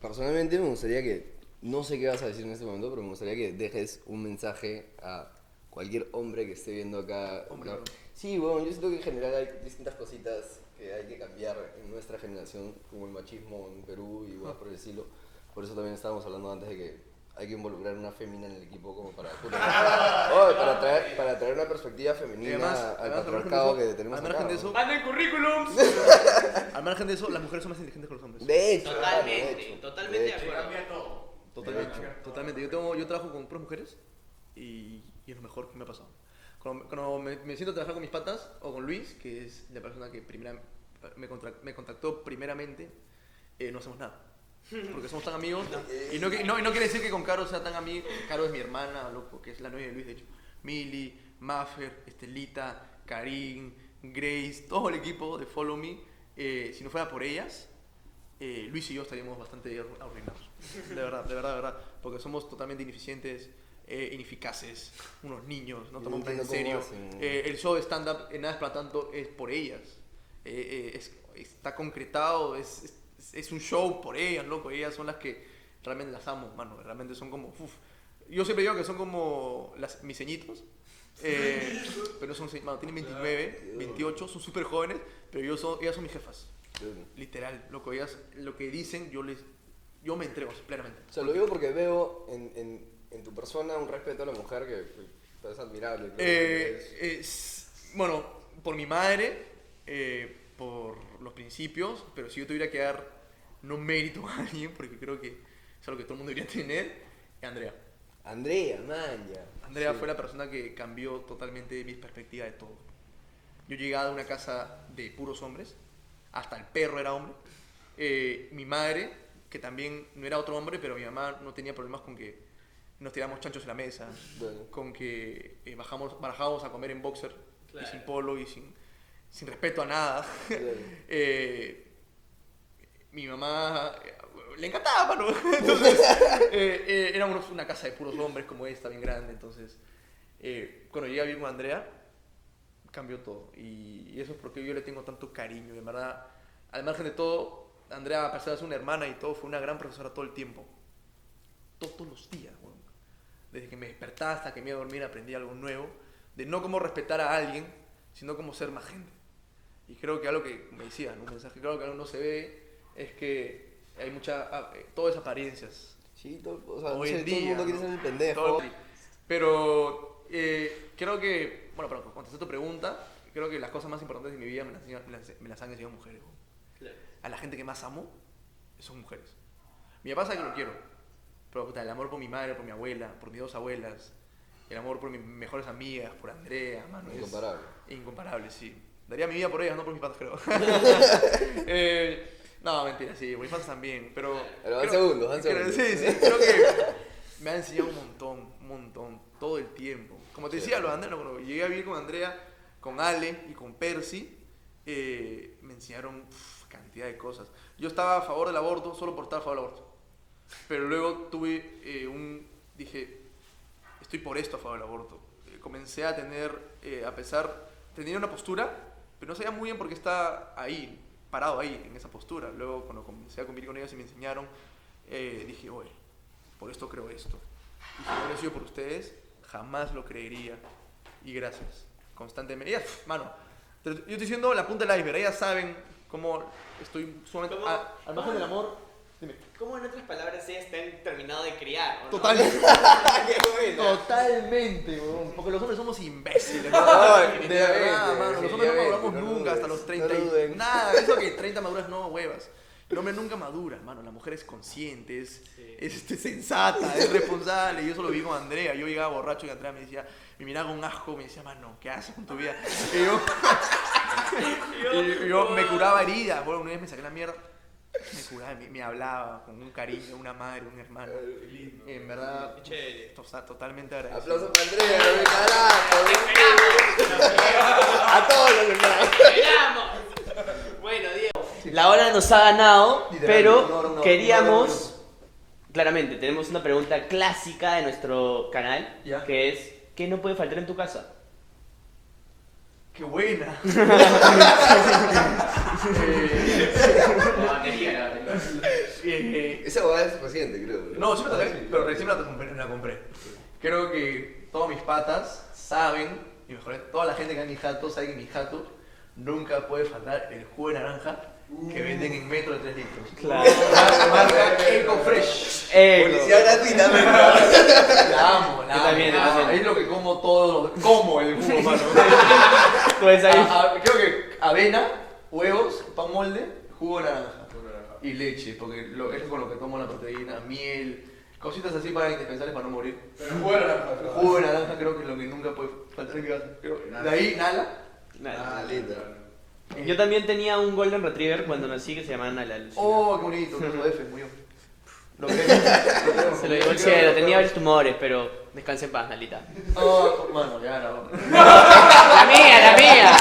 Personalmente me gustaría que, no sé qué vas a decir en este momento, pero me gustaría que dejes un mensaje a cualquier hombre que esté viendo acá. Hombre, No. Sí, bueno, yo siento que en general hay distintas cositas que hay que cambiar en nuestra generación, como el machismo en Perú y bueno, por el estilo. Por eso también estábamos hablando antes de que hay que involucrar una fémina en el equipo como para, Oh, para, traer, para traer una perspectiva femenina además, al además, de patriarcado eso- que tenemos al margen acá, de eso- ¡Manden currículums! Al margen de eso, las mujeres son más inteligentes que los hombres. De hecho, Totalmente, de hecho, totalmente de de hecho. acuerdo. Cambia todo. Totalmente, todo. totalmente. Yo, tengo, yo trabajo con puras mujeres y, y es lo mejor que me ha pasado. Cuando, cuando me, me siento a trabajar con mis patas, o con Luis, que es la persona que primera, me, contra- me contactó primeramente, eh, no hacemos nada. Porque somos tan amigos. Y no, no, y no quiere decir que con Caro sea tan amigo. Caro es mi hermana, loco, que es la novia de Luis, de hecho. Mili, Maffer, Estelita, Karim, Grace, todo el equipo de Follow Me. eh, si no fuera por ellas, eh, Luis y yo estaríamos bastante arru- arruinados. De verdad, de verdad, de verdad. Porque somos totalmente ineficientes, eh, ineficaces, unos niños, no tomamos tan en serio. Eh, el show de stand-up, en nada es para tanto, es por ellas. Eh, eh, es- está concretado, es, es, es un show por ellas, loco. Ellas son las que realmente las amo, mano. Realmente son como. uf. Yo siempre digo que son como las, mis ceñitos. eh, pero son, mano, tienen 29, 28, son súper jóvenes, pero yo son, ellas son mis jefas. Literal, loco, ellas lo que dicen, yo les yo me entrego plenamente. O sea, lo digo porque veo en, en, en tu persona un respeto a la mujer que que es admirable. creo que es- Eh, es- bueno, por mi madre, eh, por los principios, pero si yo tuviera que dar no mérito a alguien, porque creo que es algo que todo el mundo debería tener, es Andrea. Andrea, man, ya. Andrea Sí. fue la persona que cambió totalmente mi perspectiva de todo. Yo llegaba de una casa de puros hombres, hasta el perro era hombre. Eh, mi madre, que también no era otro hombre, pero mi mamá no tenía problemas con que nos tiramos chanchos en la mesa, Bueno. con que eh, bajamos, bajábamos a comer en boxer Claro. y sin polo y sin, sin respeto a nada. Claro. Eh, mi mamá eh, le encantaba, ¿no? Entonces, eh, eh, éramos una casa de puros hombres como esta, bien grande. Entonces, cuando llegué a vivir con Andrea, cambió todo. Y, y eso es porque yo le tengo tanto cariño. Y en verdad, al margen de todo, Andrea, a pesar de ser una hermana y todo, fue una gran profesora todo el tiempo. Todos los días, weón. Desde que me despertaba hasta que me iba a dormir aprendí algo nuevo. De no cómo respetar a alguien, sino cómo ser más gente. Y creo que algo que me decían, un mensaje claro que no se ve, es que hay mucha, ah, eh, todo es apariencias. Sí, todo, o sea, Hoy en todo el día, mundo quiere ser el pendejo. El- Pero eh, creo que, bueno, para contestar tu pregunta, creo que las cosas más importantes de mi vida me las, me las- me las han enseñado mujeres. Claro. A la gente que más amo son mujeres. Mi papá sabe que lo quiero, pero puta, el amor por mi madre, por mi abuela, por mis dos abuelas, el amor por mis mejores amigas, por Andrea, mano. es- Incomparable. Incomparable, sí. Daría mi vida por ellas, no por mis patas, creo. Eh, no, mentira, sí, mis patas también, pero... Pero creo- segundos, creo- segundos. Sí, sí, creo que me ha enseñado un montón, un montón, todo el tiempo. Como te Sí. decía, lo de Andrea, cuando llegué a vivir con Andrea, con Ale y con Percy, eh, me enseñaron uf, cantidad de cosas. Yo estaba a favor del aborto solo por estar a favor del aborto. Pero luego tuve eh, un... Dije, estoy por esto a favor del aborto. Eh, comencé a tener, eh, a pesar, tenía una postura, pero no sabía muy bien por qué está ahí, parado ahí, en esa postura. Luego, cuando comencé a convivir con ellos y me enseñaron, eh, dije, oye, por esto creo esto. Y si no hubiera sido por ustedes, jamás lo creería. Y gracias, constantemente. Pf, mano, yo estoy diciendo la punta del iceberg, ellas saben cómo estoy sumamente... Al margen del amor, dime. ¿Cómo en otras palabras ellas te han terminado de criar? ¿o no? Totalmente. Totalmente, weón. Porque los hombres somos imbéciles. ¿no? de verdad, mano. Los hombres no maduramos no nunca hasta dudes, los 30 no lo y duden. Nada, eso que 30 maduras no, huevas. El hombre nunca madura, mano. La mujer es consciente, es, Sí. es, este, sensata, es responsable. Yo eso lo vi con Andrea. Yo llegaba borracho y Andrea me decía, me miraba con asco, me decía, mano, ¿qué haces con tu vida? Y yo, y yo me curaba heridas. Bueno, una vez me saqué la mierda. Me curaba, me, me hablaba con un cariño, una madre, un hermano. En verdad, to- totalmente agradecido. Aplausos para Andrea, no carajo. ¡Esperamos! A todos los demás. ¡Esperamos! Bueno, Diego. La hora nos ha ganado, pero queríamos... Claramente, tenemos una pregunta clásica de nuestro canal, Ya. que es, ¿qué no puede faltar en tu casa? ¡Qué buena! La batería, la batería. Eh, Esa abogada es reciente, creo. no, sí me la traje, pero recién la compré, la compré. Creo que todos mis patas saben, y mejor toda la gente que va en mi jato sabe que en mi jato nunca puede faltar el jugo de naranja que venden en metro de 3 litros. Claro. Marca- Marca Eco Fresh. Policía gratuita, pero. La amo, la Yo amo. también, yo la amo. también. Es lo que como todos los... Como el jugo, mano. Tú ves ahí. A- a- creo que avena, huevos, pan molde, jugo de naranja. Y leche, porque lo- es con lo que tomo la proteína, miel, Cositas así para indispensables para no morir. Pero jugo de naranja. Jugo de naranja creo que es lo que nunca puede faltar en mi casa. Creo- De ahí, nada. Nada. Ah, lindo. Yo también tenía un Golden Retriever cuando nací que se llamaba Nala. Oh, qué bonito, nuestro F, murió. Lo queremos, lo. Se lo llevó el cielo, tenía varios tumores, pero descanse en paz, Nalita. Oh, mano, ya no. La mía, la mía.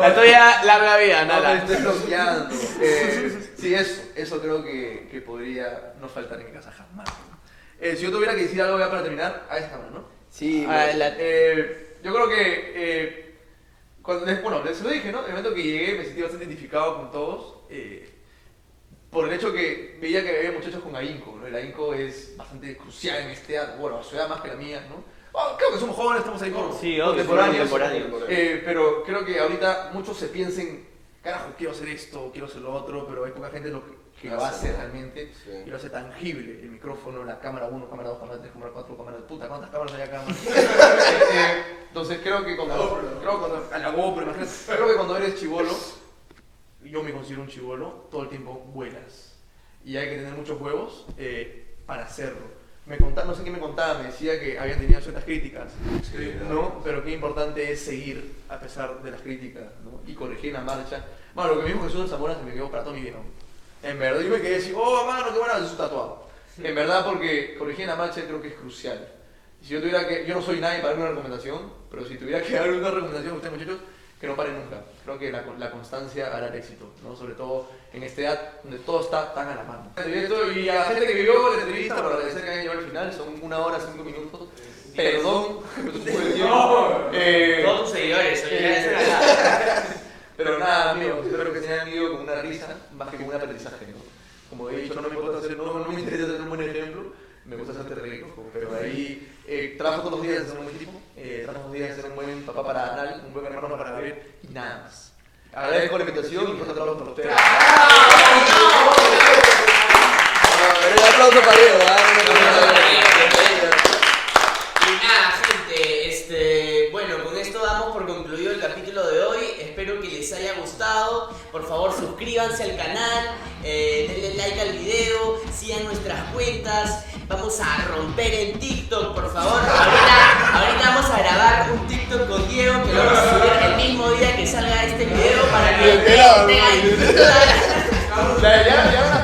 La tuya, larga vida, No me Nala. estoy bloqueando. Eh, sí, eso, eso creo que, que podría no faltar en mi casa jamás. Eh, si yo tuviera que decir algo ya para terminar, a esta ¿no? Sí, Ah, la- Eh, yo creo que, eh, cuando, bueno, les lo dije, ¿no? En el momento que llegué me sentí bastante identificado con todos, eh, por el hecho que veía que había muchachos con ahínco, ¿no? El ahínco es bastante crucial en este edad, bueno, su edad más que la mía, ¿no? Oh, creo que somos jóvenes, estamos ahí con Sí, contemporáneos, contemporáneos. eh, pero creo que ahorita muchos se piensen, carajo, quiero hacer esto, quiero hacer lo otro, pero hay poca gente lo que, que lo hace realmente Sí. y lo hace tangible. El micrófono, la cámara 1, cámara 2, cámara 3, cámara 4, cámara... Puta, ¿cuántas cámaras hay acá? Eh, entonces creo que cuando... Creo cuando a la GoPro, imagínate. Creo que cuando eres chivolo, yo me considero un chivolo, todo el tiempo vuelas. Y hay que tener muchos huevos eh, para hacerlo. Me contaba, no sé qué me contaba, me decía que habían tenido ciertas críticas, Sí, ¿no? Pero qué importante es seguir a pesar de las críticas, ¿no? Y corregir la marcha. Bueno, lo que me dijo Jesús de Zamora se me quedó para todo mi vida. En verdad, yo me quedé así, oh, mano, qué bueno Jesús tatuado. En verdad, porque corregir la marcha creo que es crucial. Si yo tuviera que, yo no soy nadie para dar una recomendación, pero si tuviera que dar una recomendación a ustedes muchachos, que no paren nunca. Creo que la, la constancia hará el éxito, ¿no? Sobre todo en esta edad donde todo está tan a la mano. Y a la gente que vio la entrevista, para agradecer que hayan llegado al final, son una hora, cinco minutos. Perdón, fue el tiempo. Eh, Todos tus seguidores, acá. pero nada, amigos, espero que se hayan ido con una risa más que con un aprendizaje. ¿no? Como he dicho, no me, importa hacer, no, no me interesa ser un buen ejemplo, me gusta hacerte reír, pero ahí eh, trabajo todos los días de ser un buen tipo, eh, trabajo todos los días de ser un buen papá para Anal, un buen hermano para Gabriel y nada más. Agradezco la invitación y un fuerte aplauso para ustedes. ¿ah? Un aplauso para Diego. Y nada, gente, este, bueno, con esto damos por concluido el capítulo de hoy. Espero que les haya gustado. Por favor, suscríbanse al canal, eh, denle like al video, sigan nuestras cuentas. Vamos a romper en TikTok, por favor. Ahorita, ahorita vamos a grabar un TikTok con Diego que lo vamos a subir el mismo día que salga este video para que Bien, tengan bien, tengan- Ya, ya, ya.